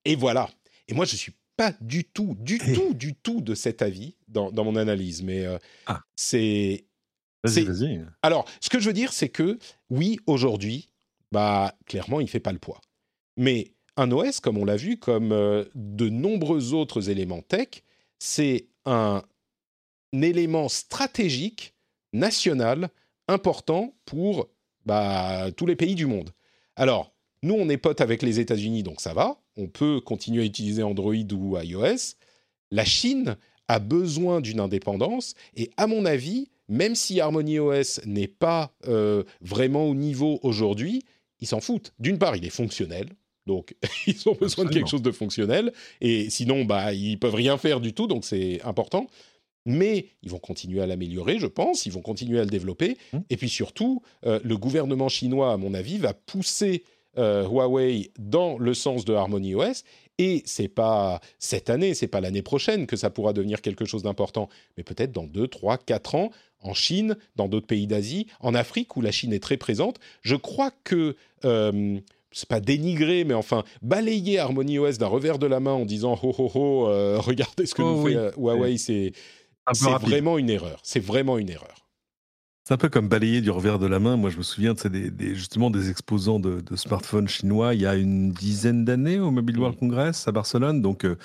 Speaker 1: et voilà. Et moi, je suis pas du tout, du tout, du tout de cet avis dans, dans mon analyse. Mais euh,
Speaker 2: Ah.
Speaker 1: c'est.
Speaker 2: Vas-y, vas-y.
Speaker 1: Alors, ce que je veux dire, c'est que oui, aujourd'hui, bah clairement, il fait pas le poids. Mais un OS, comme on l'a vu, comme euh, de nombreux autres éléments tech, c'est un, un élément stratégique national important pour bah, tous les pays du monde. Alors, nous, on est potes avec les États-Unis, donc ça va. On peut continuer à utiliser Android ou iOS. La Chine a besoin d'une indépendance et, à mon avis, même si Harmony OS n'est pas euh, vraiment au niveau aujourd'hui, ils s'en foutent. D'une part, il est fonctionnel. Donc, ils ont besoin de quelque chose de fonctionnel. Et sinon, bah, ils peuvent rien faire du tout. Donc, c'est important. Mais ils vont continuer à l'améliorer, je pense. Ils vont continuer à le développer.
Speaker 2: Mmh.
Speaker 1: Et puis surtout, euh, le gouvernement chinois, à mon avis, va pousser euh, Huawei dans le sens de Harmony OS. Et c'est pas cette année, c'est pas l'année prochaine que ça pourra devenir quelque chose d'important, mais peut-être dans 2, 3, 4 ans, en Chine, dans d'autres pays d'Asie, en Afrique où la Chine est très présente. Je crois que euh, c'est pas dénigrer, mais enfin balayer Harmony OS d'un revers de la main en disant ho ho, euh, regardez ce que
Speaker 2: Oh
Speaker 1: nous
Speaker 2: oui.
Speaker 1: fait euh, Huawei, c'est
Speaker 2: Un peu
Speaker 1: c'est
Speaker 2: rapide.
Speaker 1: vraiment une erreur. C'est vraiment une erreur.
Speaker 2: C'est un peu comme balayer du revers de la main. Moi, je me souviens, c'est des, des- justement des exposants de, de smartphones chinois il y a une dizaine d'années au Mobile World Congress à Barcelone. Donc, euh,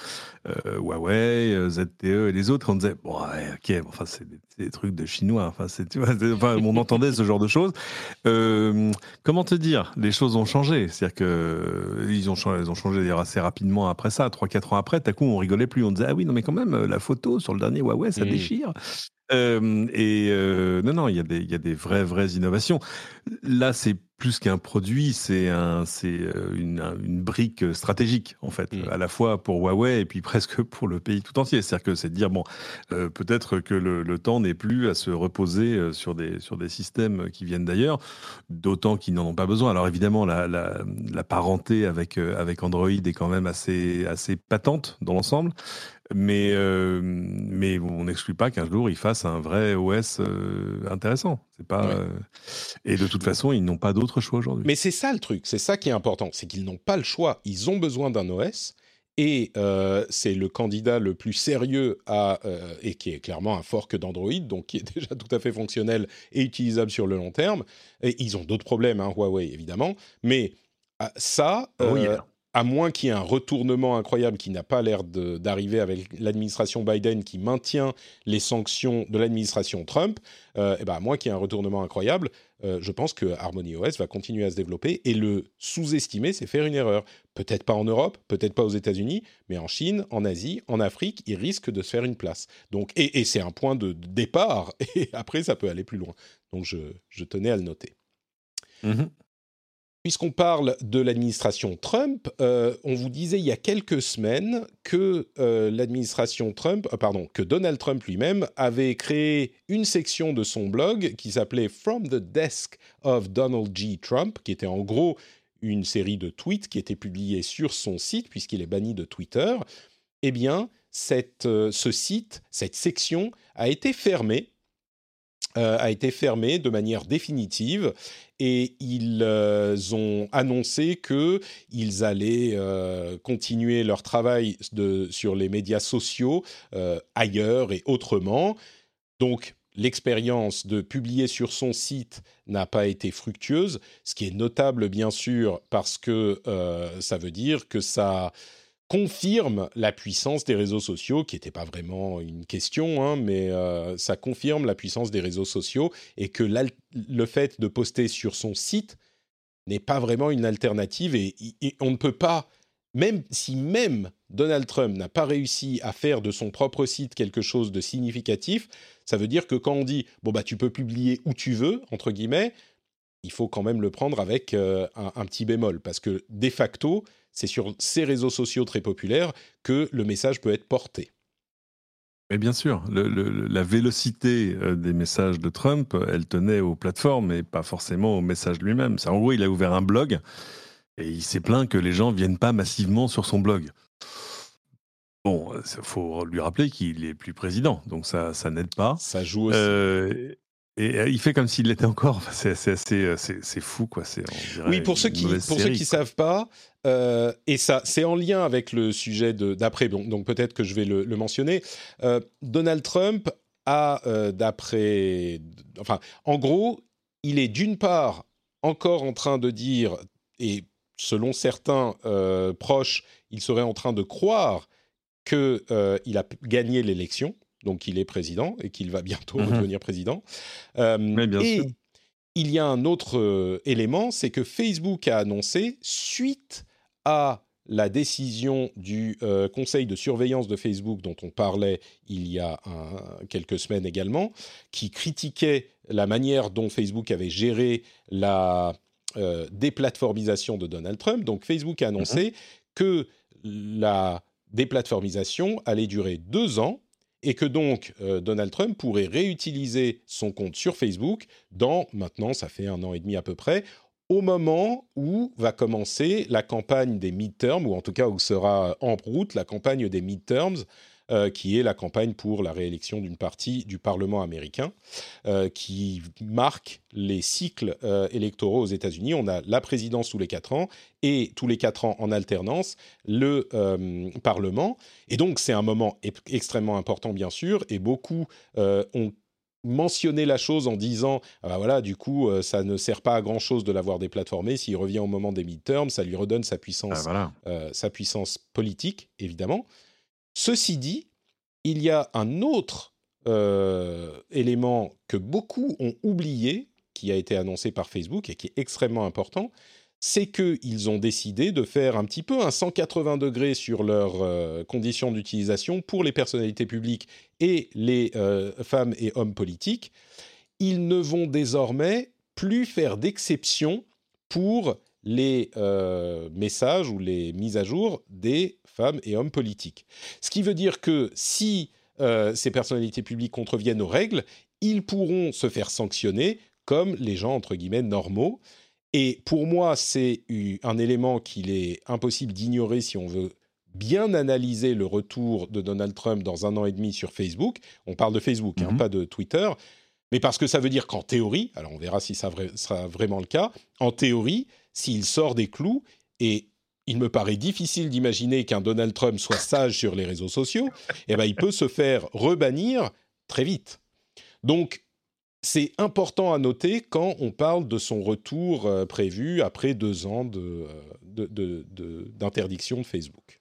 Speaker 2: euh, Huawei, euh, ZTE et les autres, on disait, bon, ouais, ok, enfin, c'est des, trucs de chinois. Enfin, tu vois, enfin, on entendait ce genre de choses. Euh, comment te dire? Les choses ont changé. C'est-à-dire que euh, ils ont changé, ils ont changé assez rapidement après ça, 3-4 ans après. Tout à coup, on rigolait plus. On disait, ah oui, non, mais quand même, la photo sur le dernier Huawei, ça
Speaker 1: Mm.
Speaker 2: déchire. Euh, et euh, non, non, il y, a des- il y a des vraies, vraies innovations. Là, c'est plus qu'un produit, c'est un, c'est une, un- une brique stratégique en fait,
Speaker 1: Mm.
Speaker 2: à la fois pour Huawei et puis presque pour le pays tout entier. C'est-à-dire que c'est de dire bon, euh, peut-être que le, le temps n'est plus à se reposer sur des sur des systèmes qui viennent d'ailleurs, d'autant qu'ils n'en ont pas besoin. Alors évidemment, la, la, la parenté avec avec Android est quand même assez assez patente dans l'ensemble. Mais, euh, mais on n'exclut pas qu'un jour ils fassent un vrai OS euh, intéressant. C'est pas
Speaker 1: Ouais.
Speaker 2: euh, et de toute façon ils n'ont pas d'autre choix aujourd'hui.
Speaker 1: Mais c'est ça le truc, c'est ça qui est important, c'est qu'ils n'ont pas le choix. Ils ont besoin d'un OS et euh, c'est le candidat le plus sérieux à, euh, et qui est clairement un fork d'Android, donc qui est déjà tout à fait fonctionnel et utilisable sur le long terme. Et ils ont d'autres problèmes, hein, Huawei évidemment, mais ah, ça,
Speaker 2: Oh, yeah.
Speaker 1: À moins qu'il y ait un retournement incroyable qui n'a pas l'air d'arriver avec l'administration Biden qui maintient les sanctions de l'administration Trump, euh, et ben à moins qu'il y ait un retournement incroyable, euh, je pense que Harmony OS va continuer à se développer et le sous-estimer, c'est faire une erreur. Peut-être pas en Europe, peut-être pas aux États-Unis, mais en Chine, en Asie, en Afrique, il risque de se faire une place. Donc, et, c'est un point de départ, et après ça peut aller plus loin. Donc je, tenais à le noter.
Speaker 2: Mhm.
Speaker 1: Puisqu'on parle de l'administration Trump, euh, on vous disait il y a quelques semaines que euh, l'administration Trump, euh, pardon, que Donald Trump lui-même avait créé une section de son blog qui s'appelait From the Desk of Donald G. Trump, qui était en gros une série de tweets qui étaient publiés sur son site puisqu'il est banni de Twitter. Eh bien, ce site, cette section a été fermée a été fermée de manière définitive et ils euh, ont annoncé que ils allaient euh, continuer leur travail de, sur les médias sociaux euh, ailleurs et autrement. Donc l'expérience de publier sur son site n'a pas été fructueuse, ce qui est notable bien sûr parce que euh, ça veut dire que ça confirme la puissance des réseaux sociaux, qui n'était pas vraiment une question, hein, mais euh, ça confirme la puissance des réseaux sociaux et que le fait de poster sur son site n'est pas vraiment une alternative et, on ne peut pas, même si même Donald Trump n'a pas réussi à faire de son propre site quelque chose de significatif, ça veut dire que quand on dit bon bah tu peux publier où tu veux entre guillemets, il faut quand même le prendre avec euh, un petit bémol parce que de facto c'est sur ces réseaux sociaux très populaires que le message peut être porté.
Speaker 2: Mais bien sûr, le- le- la vélocité euh, des messages de Trump, euh, elle tenait aux plateformes et pas forcément au message lui-même. En gros, il a ouvert un blog et il s'est plaint que les gens viennent pas massivement sur son blog. Bon, il faut lui rappeler qu'il est plus président, donc ça, ça n'aide pas.
Speaker 1: Ça joue aussi.
Speaker 2: Euh, et euh, il fait comme s'il l'était encore. Enfin, c'est c'est assez, euh, c'est c'est fou, quoi. C'est,
Speaker 1: Oui, pour ceux qui pour ceux
Speaker 2: série,
Speaker 1: qui
Speaker 2: quoi.
Speaker 1: savent pas, euh, et ça c'est en lien avec le sujet de d'après, donc, donc peut-être que je vais le, le mentionner. Euh, Donald Trump a euh, d'après, enfin, en gros, il est d'une part encore en train de dire et selon certains proches, il serait en train de croire que euh, il a gagné l'élection, donc il est président et qu'il va bientôt
Speaker 2: Mhm.
Speaker 1: redevenir président. Euh,
Speaker 2: Mais bien
Speaker 1: et
Speaker 2: sûr.
Speaker 1: il y a un autre euh, élément, c'est que Facebook a annoncé, suite à la décision du euh, conseil de surveillance de Facebook dont on parlait il y a un- quelques semaines également, qui critiquait la manière dont Facebook avait géré la déplatformisation de Donald Trump. Donc Facebook a annoncé que la déplatformisation allait durer deux ans et que donc euh, Donald Trump pourrait réutiliser son compte sur Facebook dans, maintenant ça fait un an et demi à peu près, au moment où va commencer la campagne des midterms, ou en tout cas où sera en route la campagne des midterms, euh, qui est la campagne pour la réélection d'une partie du Parlement américain, euh, qui marque les cycles euh, électoraux aux États-Unis. On a la présidence tous les quatre ans et tous les quatre ans en alternance le Parlement. Et donc c'est un moment extrêmement important, bien sûr, et beaucoup ont mentionné la chose en disant ah bah voilà du coup euh, ça ne sert pas à grand chose de l'avoir déplatformé s'il revient au moment des midterms ça lui redonne sa puissance
Speaker 2: Ah, voilà.
Speaker 1: euh, sa puissance politique, évidemment. Ceci dit, il y a un autre euh, élément que beaucoup ont oublié, qui a été annoncé par Facebook et qui est extrêmement important, c'est qu'ils ont décidé de faire un petit peu un 180 degrés sur leurs euh, conditions d'utilisation pour les personnalités publiques et les euh, femmes et hommes politiques. Ils ne vont désormais plus faire d'exception pour les messages ou les mises à jour des femmes et hommes politiques. Ce qui veut dire que si euh, ces personnalités publiques contreviennent aux règles, ils pourront se faire sanctionner comme les gens, entre guillemets, normaux. Et pour moi, c'est un élément qu'il est impossible d'ignorer si on veut bien analyser le retour de Donald Trump dans un an et demi sur Facebook. On parle de Facebook, hein,
Speaker 2: Mhm.
Speaker 1: pas de Twitter. Mais parce que ça veut dire qu'en théorie, alors on verra si ça vra- sera vraiment le cas, en théorie, s'il sort des clous, et il me paraît difficile d'imaginer qu'un Donald Trump soit sage sur les réseaux sociaux, eh ben, il peut se faire rebannir très vite. Donc, c'est important à noter quand on parle de son retour euh, prévu après deux ans d'interdiction de, Facebook.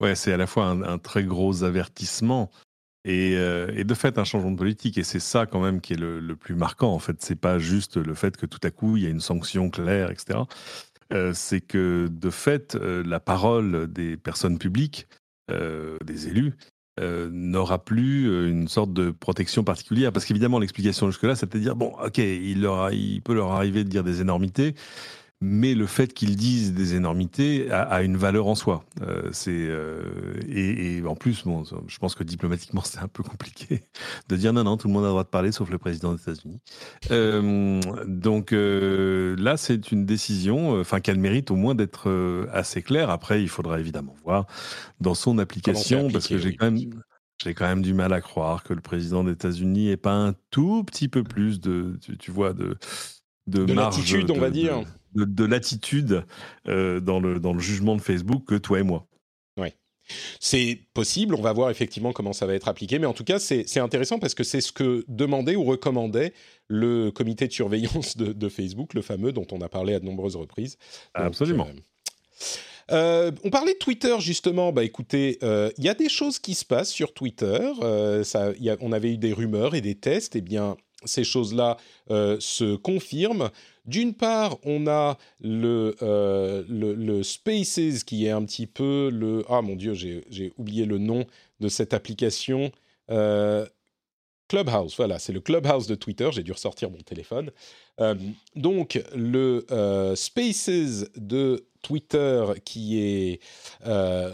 Speaker 2: Ouais, c'est à la fois un, très gros avertissement et, euh, et, de fait un changement de politique. Et c'est ça quand même qui est le, le plus marquant. En fait, c'est pas juste le fait que tout à coup il y a une sanction claire, etc. Euh, c'est que de fait euh, la parole des personnes publiques, euh, des élus, n'aura plus une sorte de protection particulière. Parce qu'évidemment, l'explication jusque-là, c'était de dire, bon, ok, il, leur il peut leur arriver de dire des énormités, mais le fait qu'ils disent des énormités a, a, une valeur en soi. Euh, c'est euh, et, et, en plus, bon, je pense que diplomatiquement c'est un peu compliqué de dire non, non, tout le monde a le droit de parler sauf le président des États-Unis. Euh, donc là, c'est une décision, enfin qu'elle mérite au moins d'être assez claire. Après, il faudra évidemment voir dans son application, parce que j'ai oui, quand même. J'ai quand même du mal à croire que le président des États-Unis ait pas un tout petit peu plus de, tu, tu vois, de,
Speaker 1: de, de latitude, on va dire.
Speaker 2: De, de latitude euh, dans, le, dans le jugement de Facebook que toi et moi.
Speaker 1: Oui. C'est possible, on va voir effectivement comment ça va être appliqué, mais en tout cas, c'est intéressant parce que c'est ce que demandait ou recommandait le comité de surveillance de, de, Facebook, le fameux dont on a parlé à de nombreuses reprises.
Speaker 2: Donc, Absolument.
Speaker 1: Euh, euh, on parlait de Twitter justement. Bah écoutez, il euh, y a des choses qui se passent sur Twitter. Euh, ça, y a, on avait eu des rumeurs et des tests. Eh bien, ces choses-là euh, se confirment. D'une part, on a le, euh, le, Spaces qui est un petit peu le... Ah mon Dieu, j'ai oublié le nom de cette application. Euh, Clubhouse, voilà, c'est le Clubhouse de Twitter, j'ai dû ressortir mon téléphone. Donc, le Spaces de Twitter qui est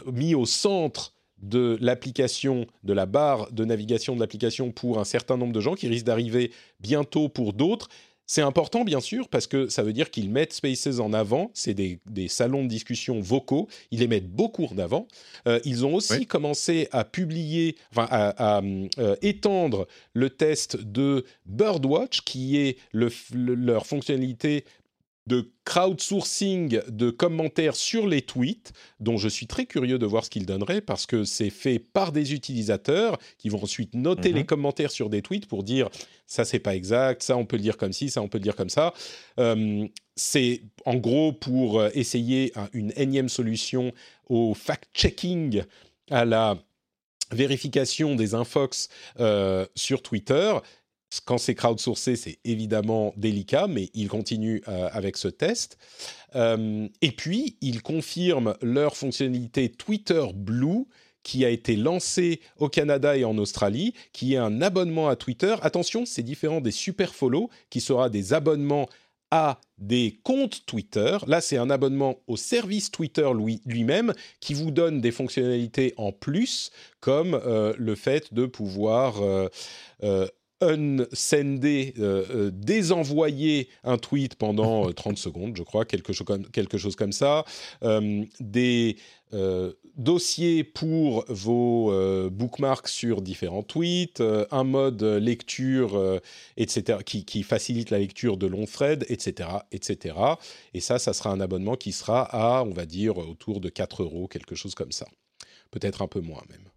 Speaker 1: mis au centre de l'application, de la barre de navigation de l'application pour un certain nombre de gens qui risque d'arriver bientôt pour d'autres. C'est important, bien sûr, parce que ça veut dire qu'ils mettent Spaces en avant. C'est des, des, salons de discussion vocaux. Ils les mettent beaucoup en avant. Euh, ils ont aussi oui. commencé à publier, enfin, à, à euh, étendre le test de Birdwatch, qui est le, le, leur fonctionnalité de crowdsourcing de commentaires sur les tweets, dont je suis très curieux de voir ce qu'ils donneraient, parce que c'est fait par des utilisateurs qui vont ensuite noter mmh. les commentaires sur des tweets pour dire ça c'est pas exact, ça on peut le dire comme ci, ça on peut le dire comme ça. Euh, c'est en gros pour essayer une énième solution au fact-checking, à la vérification des infox euh, sur Twitter quand c'est crowdsourcé, c'est évidemment délicat, mais ils continuent euh, avec ce test. Euh, et puis, ils confirment leur fonctionnalité Twitter Blue, qui a été lancé au Canada et en Australie, qui est un abonnement à Twitter. Attention, c'est différent des super follow, qui sera des abonnements à des comptes Twitter. Là, c'est un abonnement au service Twitter lui-même qui vous donne des fonctionnalités en plus, comme euh, le fait de pouvoir unsender, euh, euh, désenvoyer un tweet pendant euh, 30 secondes, je crois, quelque chose comme, ça, euh, des euh, dossiers pour vos euh, bookmarks sur différents tweets, un mode lecture, etc., qui, qui, facilite la lecture de longs threads, etc., etc. Et ça, ça sera un abonnement qui sera à, on va dire, autour de 4 euros, quelque chose comme ça. Peut-être un peu moins même.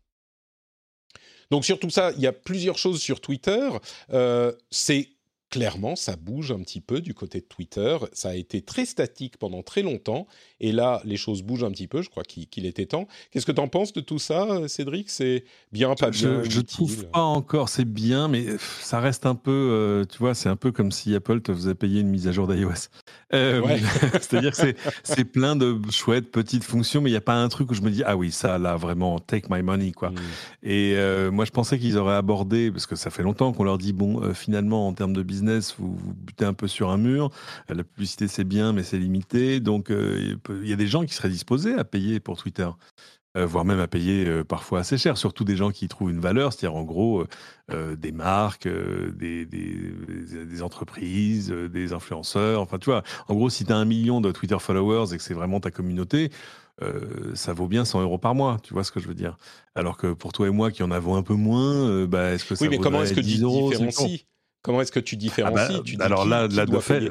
Speaker 1: Donc sur tout ça, il y a plusieurs choses sur Twitter. Euh, c'est clairement, ça bouge un petit peu du côté de Twitter. Ça a été très statique pendant très longtemps. Et là, les choses bougent un petit peu. Je crois qu'il qu était temps. Qu'est-ce que tu en penses de tout ça, Cédric? C'est bien, pas bien
Speaker 2: Je, je trouve pas encore. C'est bien, mais ça reste un peu. Euh, tu vois, c'est un peu comme si Apple te faisait payer une mise à jour d'iOS. Euh, ouais. C'est-à-dire que c'est plein de chouettes petites fonctions, mais il n'y a pas un truc où je me dis ah oui, ça là vraiment take my money quoi. Mm. Et euh, moi, je pensais qu'ils auraient abordé parce que ça fait longtemps qu'on leur dit bon, finalement en termes de business business, vous, vous, butez un peu sur un mur. La publicité, c'est bien, mais c'est limité. Donc, euh, il y a des gens qui seraient disposés à payer pour Twitter. Euh, voire même à payer euh, parfois assez cher, surtout des gens qui trouvent une valeur, c'est-à-dire en gros euh, des marques, des, des, des, entreprises, des influenceurs, enfin tu vois, en gros si tu as un million de Twitter followers et que c'est vraiment ta communauté, euh, ça vaut bien 100 euros par mois, tu vois ce que je veux dire? Alors que pour toi et moi qui en avons un peu moins, euh, bah, est-ce que ça
Speaker 1: oui, mais comment est-ce que tu différencies? Comment est-ce que tu différencies
Speaker 2: ah bah,
Speaker 1: tu
Speaker 2: Alors
Speaker 1: qui,
Speaker 2: là,
Speaker 1: qui
Speaker 2: là de fait,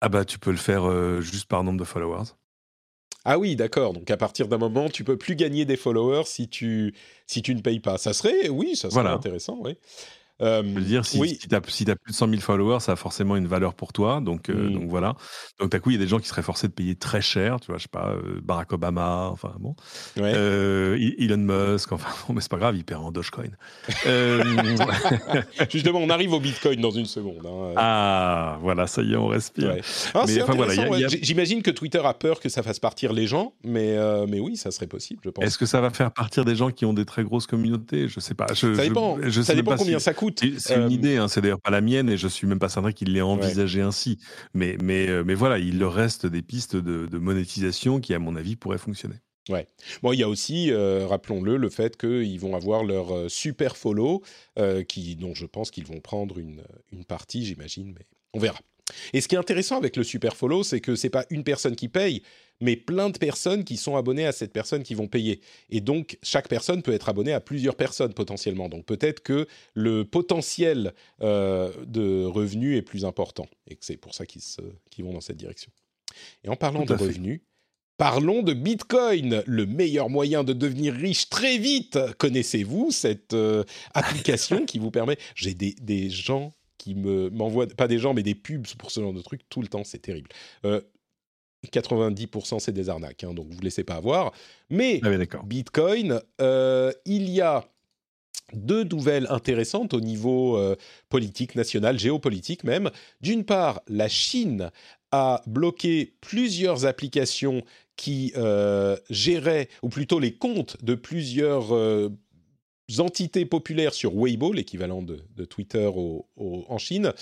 Speaker 2: Ah bah tu peux le faire euh, juste par nombre de followers.
Speaker 1: Ah oui, d'accord. Donc à partir d'un moment, tu peux plus gagner des followers si tu si tu ne payes pas. Ça serait, oui, ça serait
Speaker 2: Voilà.
Speaker 1: intéressant, oui.
Speaker 2: Je veux dire, si,
Speaker 1: oui.
Speaker 2: si tu as, plus de 100 000 followers, ça a forcément une valeur pour toi. Donc, euh,
Speaker 1: Mm.
Speaker 2: donc voilà. Donc, d'un coup, il y a des gens qui seraient forcés de payer très cher. Tu vois, je sais pas, euh, Barack Obama, enfin bon.
Speaker 1: Ouais.
Speaker 2: Euh, Elon Musk, enfin bon, mais c'est pas grave, il perd en Dogecoin. Euh,
Speaker 1: Justement, on arrive au Bitcoin dans une seconde. hein.
Speaker 2: ah, voilà, ça y est, on respire.
Speaker 1: Ouais. Ah,
Speaker 2: enfin, voilà,
Speaker 1: ouais.
Speaker 2: a-
Speaker 1: J'imagine que Twitter a peur que ça fasse partir les gens, mais, euh, mais oui, ça serait possible, je pense.
Speaker 2: Est-ce que ça va faire partir des gens qui ont des très grosses communautés? Je sais pas. Je,
Speaker 1: Ça dépend,
Speaker 2: je
Speaker 1: ça dépend combien
Speaker 2: si-
Speaker 1: ça coûte.
Speaker 2: C'est c'est
Speaker 1: Euh,
Speaker 2: une idée, hein, c'est d'ailleurs pas la mienne et je suis même pas certain qu'il l'ait envisagé ainsi. Mais, mais, euh, mais voilà, il leur reste des pistes de, de monétisation qui, à mon avis, pourraient fonctionner.
Speaker 1: Bon, il y a aussi, euh, rappelons-le, le fait qu'ils vont avoir leur super follow, euh, qui, dont je pense qu'ils vont prendre une, une partie, j'imagine, mais on verra. Et ce qui est intéressant avec le super follow, c'est que c'est pas une personne qui paye, mais plein de personnes qui sont abonnées à cette personne qui vont payer. Et donc, chaque personne peut être abonnée à plusieurs personnes potentiellement. Donc, peut-être que le potentiel euh, de revenus est plus important et que c'est pour ça qu'ils vont dans cette direction. Et en parlant de
Speaker 2: fait.
Speaker 1: revenus, Parlons de Bitcoin, le meilleur moyen de devenir riche très vite. Connaissez-vous cette euh, application qui vous permet J'ai des, des gens qui me m'envoient, pas des gens, mais des pubs pour ce genre de truc tout le temps, c'est terrible. Euh, 90% c'est des arnaques, hein, donc vous ne laissez pas avoir. Mais
Speaker 2: Ah oui.
Speaker 1: Bitcoin, euh, il y a deux nouvelles intéressantes au niveau euh, politique national, géopolitique même. D'une part, la Chine a bloqué plusieurs applications qui euh, géraient, ou plutôt les comptes de plusieurs entités populaires sur Weibo, l'équivalent de, de Twitter au- au- en Chine,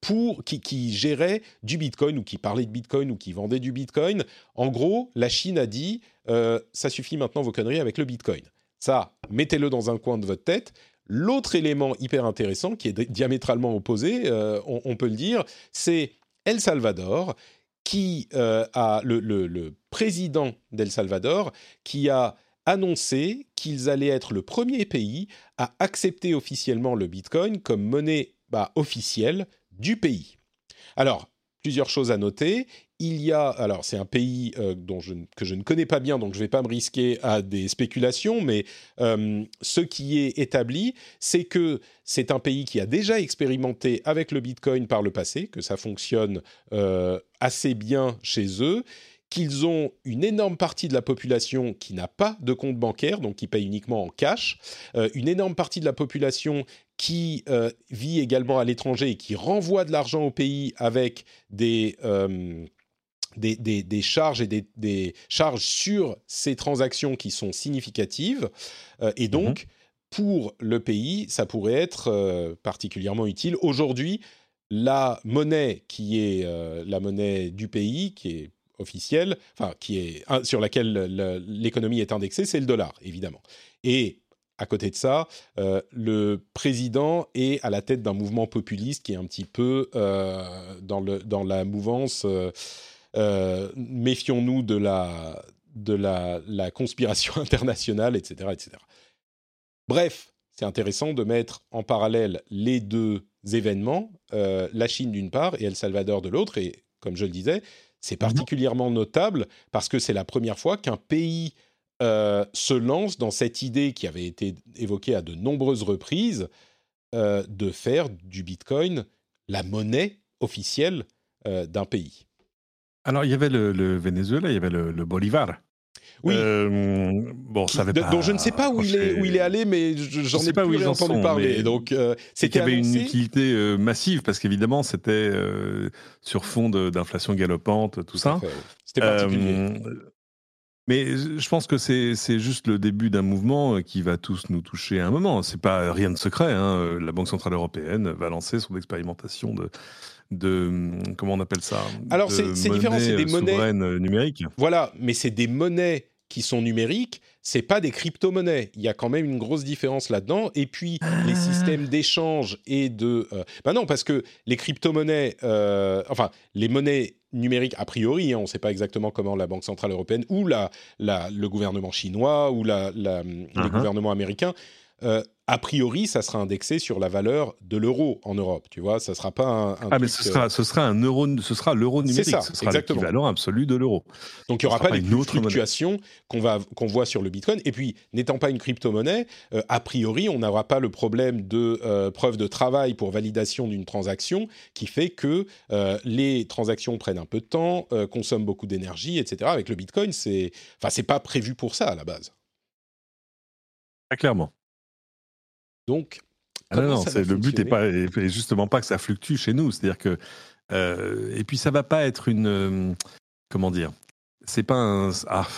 Speaker 1: pour, qui, géraient du Bitcoin ou qui parlaient de Bitcoin ou qui vendaient du Bitcoin. En gros, la Chine a dit, euh, ça suffit maintenant vos conneries avec le Bitcoin. Ça, mettez-le dans un coin de votre tête. L'autre élément hyper intéressant, qui est di- diamétralement opposé, euh, on, peut le dire, c'est El Salvador, qui euh, a le président d'El Salvador, qui a annoncé qu'ils allaient être le premier pays à accepter officiellement le Bitcoin comme monnaie bah, officielle du pays. Alors, plusieurs choses à noter. Il y a, alors c'est un pays euh, dont que je ne connais pas bien, donc je ne vais pas me risquer à des spéculations, mais euh, ce qui est établi, c'est que c'est un pays qui a déjà expérimenté avec le Bitcoin par le passé, que ça fonctionne euh, assez bien chez eux, qu'ils ont une énorme partie de la population qui n'a pas de compte bancaire, donc qui paye uniquement en cash, euh, une énorme partie de la population qui euh, vit également à l'étranger et qui renvoie de l'argent au pays avec des, euh, des, des- des charges et des, des charges sur ces transactions qui sont significatives. Euh, et donc, pour le pays, ça pourrait être euh, particulièrement utile. Aujourd'hui, la monnaie qui est euh, la monnaie du pays, qui est officielle, enfin qui est sur laquelle le- l'économie est indexée, c'est le dollar, évidemment. Et à côté de ça, euh, le président est à la tête d'un mouvement populiste qui est un petit peu euh, dans, la mouvance. euh, méfions-nous de la la, conspiration internationale, etc., etc. Bref, c'est intéressant de mettre en parallèle les deux événements, la Chine d'une part et El Salvador de l'autre. Et comme je le disais, c'est particulièrement notable parce que c'est la première fois qu'un pays euh, se lance dans cette idée qui avait été évoquée à de nombreuses reprises euh, de faire du Bitcoin la monnaie officielle euh, d'un pays.
Speaker 2: Alors, il y avait le, le Venezuela, il y avait le, le Bolivar.
Speaker 1: Oui,
Speaker 2: Euh, bon, ça avait pas
Speaker 1: dont je ne sais pas où il, est, où il est allé, mais je- j'en
Speaker 2: Je
Speaker 1: ai
Speaker 2: pas
Speaker 1: plus
Speaker 2: où ils en
Speaker 1: entendu
Speaker 2: sont,
Speaker 1: parler. Donc, euh, c'était
Speaker 2: y avait une utilité euh, massive parce qu'évidemment, c'était euh, sur fond d'inflation galopante, tout ça.
Speaker 1: C'était particulier.
Speaker 2: Euh, mais je pense que c'est juste le début d'un mouvement qui va tous nous toucher à un moment. C'est pas rien de secret. hein. La Banque centrale européenne va lancer son expérimentation de, de hum, comment on appelle ça?
Speaker 1: Alors, c'est- c'est différent, c'est des
Speaker 2: euh,
Speaker 1: monnaies-
Speaker 2: euh, numérique.
Speaker 1: Voilà, mais c'est des monnaies qui sont numériques, c'est pas des crypto-monnaies. Il y a quand même une grosse différence là-dedans. Et puis, les systèmes d'échange et de... Euh, ben non, parce que les crypto-monnaies, euh, enfin, les monnaies numériques, a priori, hein, on ne sait pas exactement comment la Banque Centrale Européenne ou la, la- le gouvernement chinois ou la, la- les gouvernements américains a priori, ça sera indexé sur la valeur de l'euro en Europe. Tu vois, ça sera pas un.
Speaker 2: ah, mais ce sera, ce sera un euro, ce sera l'euro numérique.
Speaker 1: Ça,
Speaker 2: ce sera l'équivalent absolu de l'euro.
Speaker 1: Donc il n'y aura pas, les fluctuations qu'on va qu'on voit sur le Bitcoin. Et puis, n'étant pas une crypto-monnaie, euh, a priori, on n'aura pas le problème de euh, preuve de travail pour validation d'une transaction, qui fait que euh, les transactions prennent un peu de temps, consomment beaucoup d'énergie, etc. Avec le Bitcoin, c'est, enfin, c'est pas prévu pour ça à la base.
Speaker 2: Très clairement.
Speaker 1: Donc,
Speaker 2: ah non, le but n'est pas, justement pas que ça fluctue chez nous. C'est-à-dire que, euh, et puis ça va pas être une, euh, comment dire, c'est pas un, ah,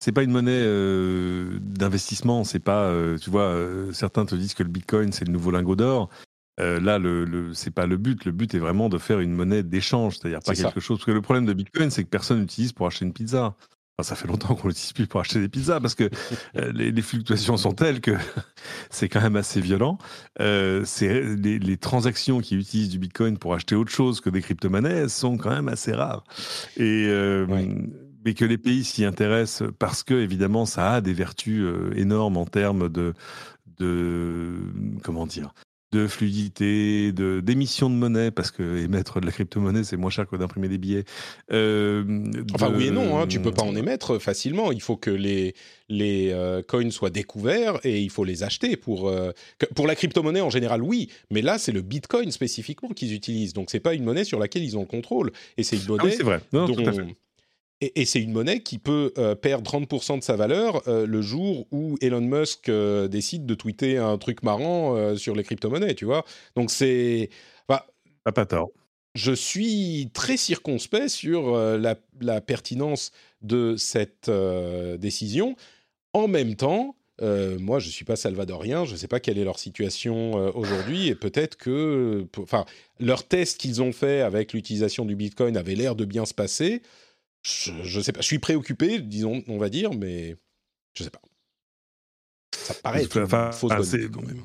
Speaker 2: c'est pas une monnaie euh, d'investissement. C'est pas, tu vois, certains te disent que le Bitcoin c'est le nouveau lingot d'or. là, le, le c'est pas le but. Le but est vraiment de faire une monnaie d'échange, c'est-à-dire pas quelque chose. Parce que le problème de Bitcoin, c'est que personne n'utilise pour acheter une pizza ça fait longtemps qu'on l'utilise plus pour acheter des pizzas parce que euh, les, fluctuations sont telles que c'est quand même assez violent. Euh, les, les, transactions qui utilisent du Bitcoin pour acheter autre chose que des crypto-monnaies sont quand même assez rares. Et euh, mais que les pays s'y intéressent parce que évidemment ça a des vertus énormes en termes de de comment dire de fluidité, de d'émission de monnaie, parce que émettre de la crypto-monnaie, c'est moins cher que d'imprimer des billets.
Speaker 1: Euh, enfin, oui et non, hein, tu peux pas en émettre facilement. Il faut que les, les euh, coins soient découverts et il faut les acheter. Pour, euh, pour la crypto-monnaie, en général, oui, mais là, c'est le bitcoin spécifiquement qu'ils utilisent. Donc, c'est pas une monnaie sur laquelle ils ont le contrôle. Et c'est une ah monnaie
Speaker 2: vrai. Non,
Speaker 1: Et, c'est une monnaie qui peut euh, perdre 30% de sa valeur euh, le jour où Elon Musk euh, décide de tweeter un truc marrant sur les crypto-monnaies, tu vois. Donc c'est...
Speaker 2: Bah, pas tort.
Speaker 1: Je suis très circonspect sur la, pertinence de cette décision. En même temps, moi, je ne suis pas salvadorien, je ne sais pas quelle est leur situation aujourd'hui, et peut-être que, enfin, leur test qu'ils ont fait avec l'utilisation du Bitcoin avait l'air de bien se passer je, sais pas, je suis préoccupé, disons, on va dire, mais je sais pas. Ça paraît être enfin, fausse bonne quand même.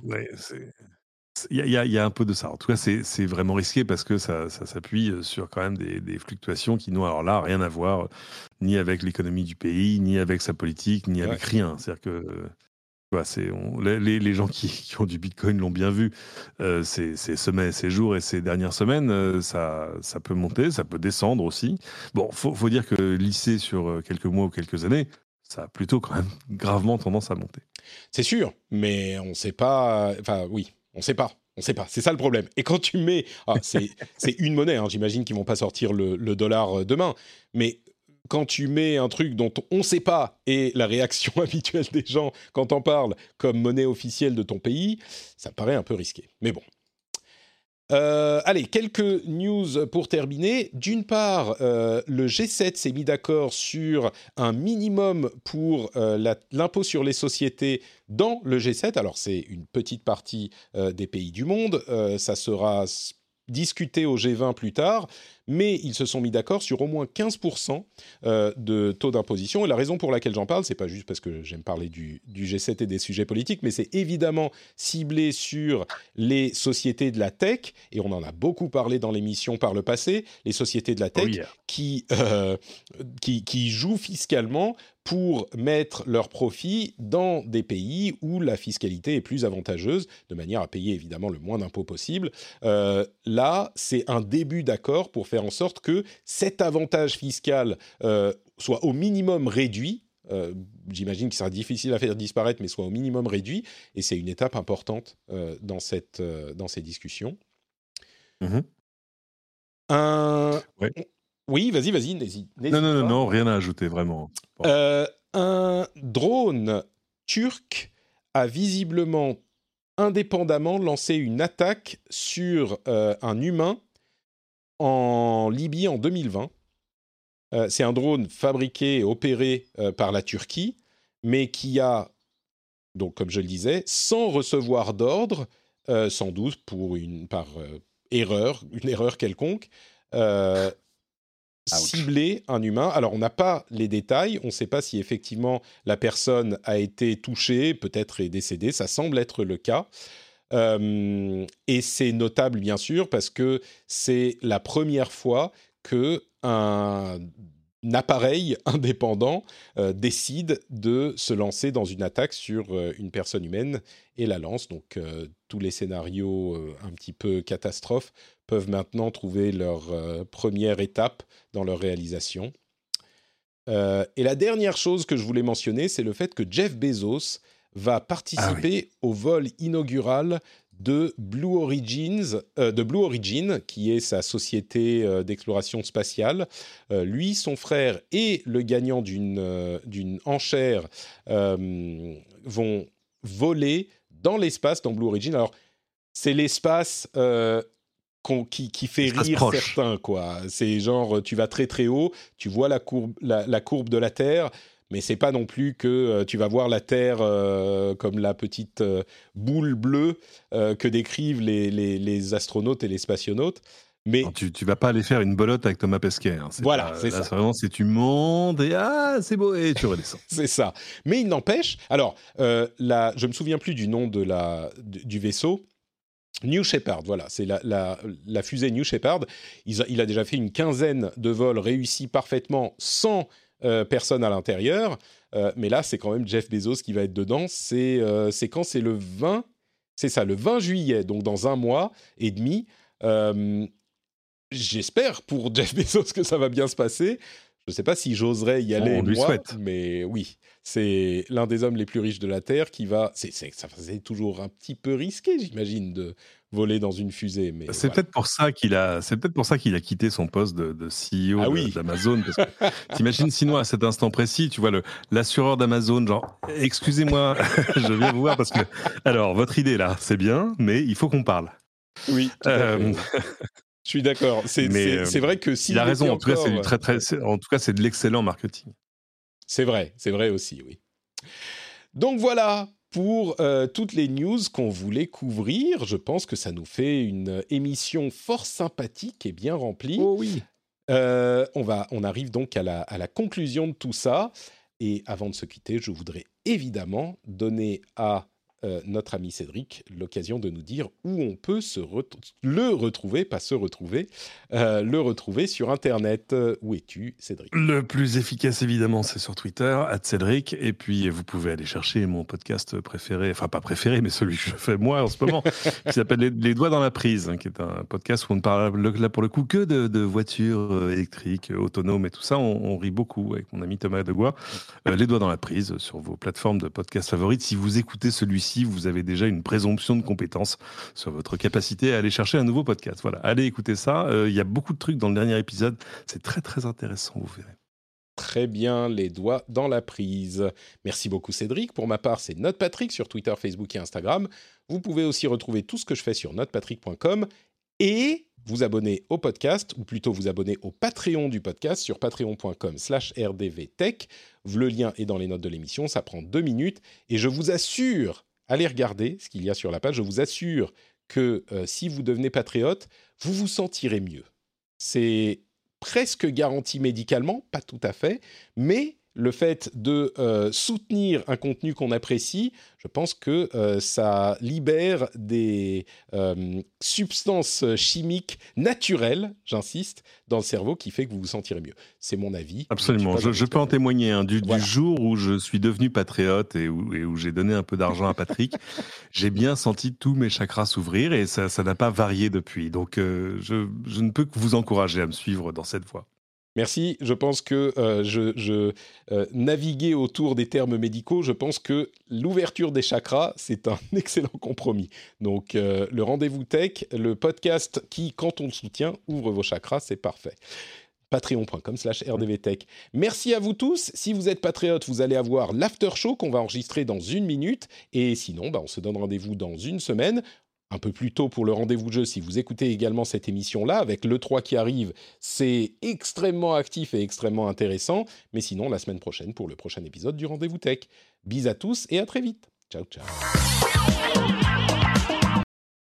Speaker 2: il y, y, a un peu de ça. En tout cas, c'est vraiment risqué parce que ça, ça s'appuie sur quand même des, des, fluctuations qui n'ont alors là rien à voir ni avec l'économie du pays, ni avec sa politique, ni avec rien. C'est-à-dire que c'est, les, gens qui, ont du Bitcoin l'ont bien vu euh, ces, semaines, ces jours et ces dernières semaines. Euh, ça, ça peut monter, ça peut descendre aussi. Bon, faut, faut dire que lycée sur euh, quelques mois ou quelques années, ça a plutôt quand même gravement tendance à monter.
Speaker 1: C'est sûr, mais on ne sait pas. Enfin, oui, on ne sait pas. On sait pas, c'est ça le problème. Et quand tu mets, ah, c'est, une monnaie, hein, j'imagine qu'ils vont pas sortir le dollar demain, mais quand tu mets un truc dont on ne sait pas et la réaction habituelle des gens quand on parle comme monnaie officielle de ton pays, ça paraît un peu risqué. Mais bon. Euh, allez, quelques news pour terminer. D'une part, euh, le G7 s'est mis d'accord sur un minimum pour euh, l'impôt sur les sociétés dans le G7. Alors, c'est une petite partie des pays du monde. ça sera discuté au G20 plus tard mais ils se sont mis d'accord sur au moins 15% euh, de taux d'imposition. Et la raison pour laquelle j'en parle, c'est pas juste parce que j'aime parler du, G7 et des sujets politiques, mais c'est évidemment ciblé sur les sociétés de la tech, et on en a beaucoup parlé dans l'émission par le passé, les sociétés de la tech oh qui, euh, qui, qui jouent fiscalement pour mettre leurs profits dans des pays où la fiscalité est plus avantageuse, de manière à payer évidemment le moins d'impôts possible. Euh, là, c'est un début d'accord pour faire en sorte que cet avantage fiscal euh, soit au minimum réduit. Euh, j'imagine qu'il sera difficile à faire disparaître, mais soit au minimum réduit. Et c'est une étape importante euh, dans, cette, dans ces discussions.
Speaker 2: Mmh
Speaker 1: un... Oui, vas-y, vas-y.
Speaker 2: Non, non, non, non, rien à ajouter, vraiment.
Speaker 1: un drone turc a visiblement indépendamment lancé une attaque sur un humain en Libye en 2020. Euh, c'est un drone fabriqué et opéré euh, par la Turquie, mais qui a, donc comme je le disais, sans recevoir d'ordre, euh, sans doute pour une par erreur, une erreur quelconque, ciblé un humain. Alors on n'a pas les détails, on ne sait pas si effectivement la personne a été touchée, peut-être est décédée, ça semble être le cas. Euh, et c'est notable, bien sûr, parce que c'est la première fois que un appareil indépendant décide de se lancer dans une attaque sur une personne humaine et la lance. Donc tous les scénarios un petit peu catastrophes peuvent maintenant trouver leur première étape dans leur réalisation. et la dernière chose que je voulais mentionner, c'est le fait que Jeff Bezos va participer au vol inaugural de Blue Origins, euh, de Blue Origin, qui est sa société euh, d'exploration spatiale. Euh, lui, son frère et le gagnant d'une d'une enchère vont voler dans l'espace dans Blue Origin. Alors, c'est l'espace qui, qui, fait rire certains, quoi. C'est genre, tu vas très très haut, tu vois la courbe, la courbe de la Terre, mais c'est pas non plus que euh, tu vas voir la Terre euh, comme la petite euh, boule bleue que décrivent les, les, astronautes et les spationautes. Mais
Speaker 2: tu, tu vas pas aller faire une bolotte avec Thomas Pesquet. Hein.
Speaker 1: Voilà, c'est ça.
Speaker 2: Vraiment, c'est tu montes et ah, c'est beau et tu redescends.
Speaker 1: c'est ça. Mais il n'empêche. Alors, là, je me souviens plus du nom de la du vaisseau. New Shepard, voilà, c'est la, la, fusée New Shepard. Il a, il a, déjà fait une quinzaine de vols réussis parfaitement sans euh, personne à l'intérieur. Euh, mais là, c'est quand même Jeff Bezos qui va être dedans. C'est euh, quand C'est le 20 C'est ça, le 20 juillet, donc dans un mois et demi. J'espère pour Jeff Bezos que ça va bien se passer. Je ne sais pas si j'oserais y aller,
Speaker 2: On lui souhaite.
Speaker 1: mais oui, c'est l'un des hommes les plus riches de la Terre qui va. C'est, ça faisait toujours un petit peu risqué, j'imagine, de voler dans une fusée. Mais
Speaker 2: c'est peut-être pour ça qu'il a. C'est peut-être pour ça qu'il a quitté son poste de, CEO ah d'Amazon. t'imagines sinon à cet instant précis, tu vois le l'assureur d'Amazon, genre, excusez-moi, je viens vous voir parce que alors votre idée là, c'est bien, mais il faut qu'on parle.
Speaker 1: Oui. Je suis d'accord. C'est euh, vrai que si
Speaker 2: il a raison. En tout cas, c'est très très. En tout cas, c'est de l'excellent marketing.
Speaker 1: C'est vrai, c'est vrai aussi, oui. Donc voilà pour euh, toutes les news qu'on voulait couvrir. Je pense que ça nous fait une émission fort sympathique et bien remplie.
Speaker 2: Oh oui.
Speaker 1: Euh, on, va, on arrive donc à la, à la conclusion de tout ça. Et avant de se quitter, je voudrais évidemment donner à euh, notre ami Cédric l'occasion de nous dire où on peut se le retrouver, pas se retrouver, euh, le retrouver sur Internet. Où es-tu, Cédric?
Speaker 2: Le plus efficace, évidemment, c'est sur Twitter, Cédric. Et puis, vous pouvez aller chercher mon podcast préféré, enfin pas préféré, mais celui que je fais moi en ce moment, qui s'appelle les, Doigts dans la prise, hein, qui est un podcast où on ne parle là pour le coup que de, voitures euh, électriques, autonomes et tout ça. On, rit beaucoup avec mon ami Thomas Degois. les Doigts dans la prise sur vos plateformes de podcast favorites. Si vous écoutez celui-ci, vous avez déjà une présomption de compétence sur votre capacité à aller chercher un nouveau podcast. Voilà, allez écouter ça. Euh, il y a beaucoup de trucs dans le dernier épisode. C'est très très intéressant, vous verrez.
Speaker 1: Très bien, les doigts dans la prise. Merci beaucoup Cédric. Pour ma part, c'est NotePatrick sur Twitter, Facebook et Instagram. Vous pouvez aussi retrouver tout ce que je fais sur notepatrick.com et vous abonner au podcast, ou plutôt vous abonner au Patreon du podcast sur patreon.com slash rdvtech. Le lien est dans les notes de l'émission, ça prend deux minutes, et je vous assure allez regarder ce qu'il y a sur la page. Je vous assure que euh, si vous devenez patriote, vous vous sentirez mieux. C'est presque garanti médicalement, pas tout à fait, mais le fait de euh, soutenir un contenu qu'on apprécie, je pense que euh, ça libère des euh, substances chimiques naturelles, j'insiste, dans le cerveau qui fait que vous vous sentirez mieux. C'est mon avis.
Speaker 2: Absolument, je, peux en témoigner. Hein. Du, jour où je suis devenu patriote et où, j'ai donné un peu d'argent à Patrick, j'ai bien senti tous mes chakras s'ouvrir et ça n'a pas varié depuis. Donc je ne peux que vous encourager à me suivre dans cette voie.
Speaker 1: Merci. Je pense que euh, je, euh, naviguais autour des termes médicaux. Je pense que l'ouverture des chakras, c'est un excellent compromis. Donc, euh, le rendez-vous tech, le podcast qui, quand on le soutient, ouvre vos chakras, c'est parfait patreon.com slash rdvtech. Merci à vous tous. Si vous êtes patriote, vous allez avoir l'after show qu'on va enregistrer dans une minute. Et sinon, bah, on se donne rendez-vous dans une semaine un peu plus tôt pour le rendez-vous jeu, si vous écoutez également cette émission-là, avec l'E3 qui arrive, c'est extrêmement actif et extrêmement intéressant. Mais sinon, la semaine prochaine pour le prochain épisode du rendez-vous tech. Bis à tous et à très vite. Ciao, ciao.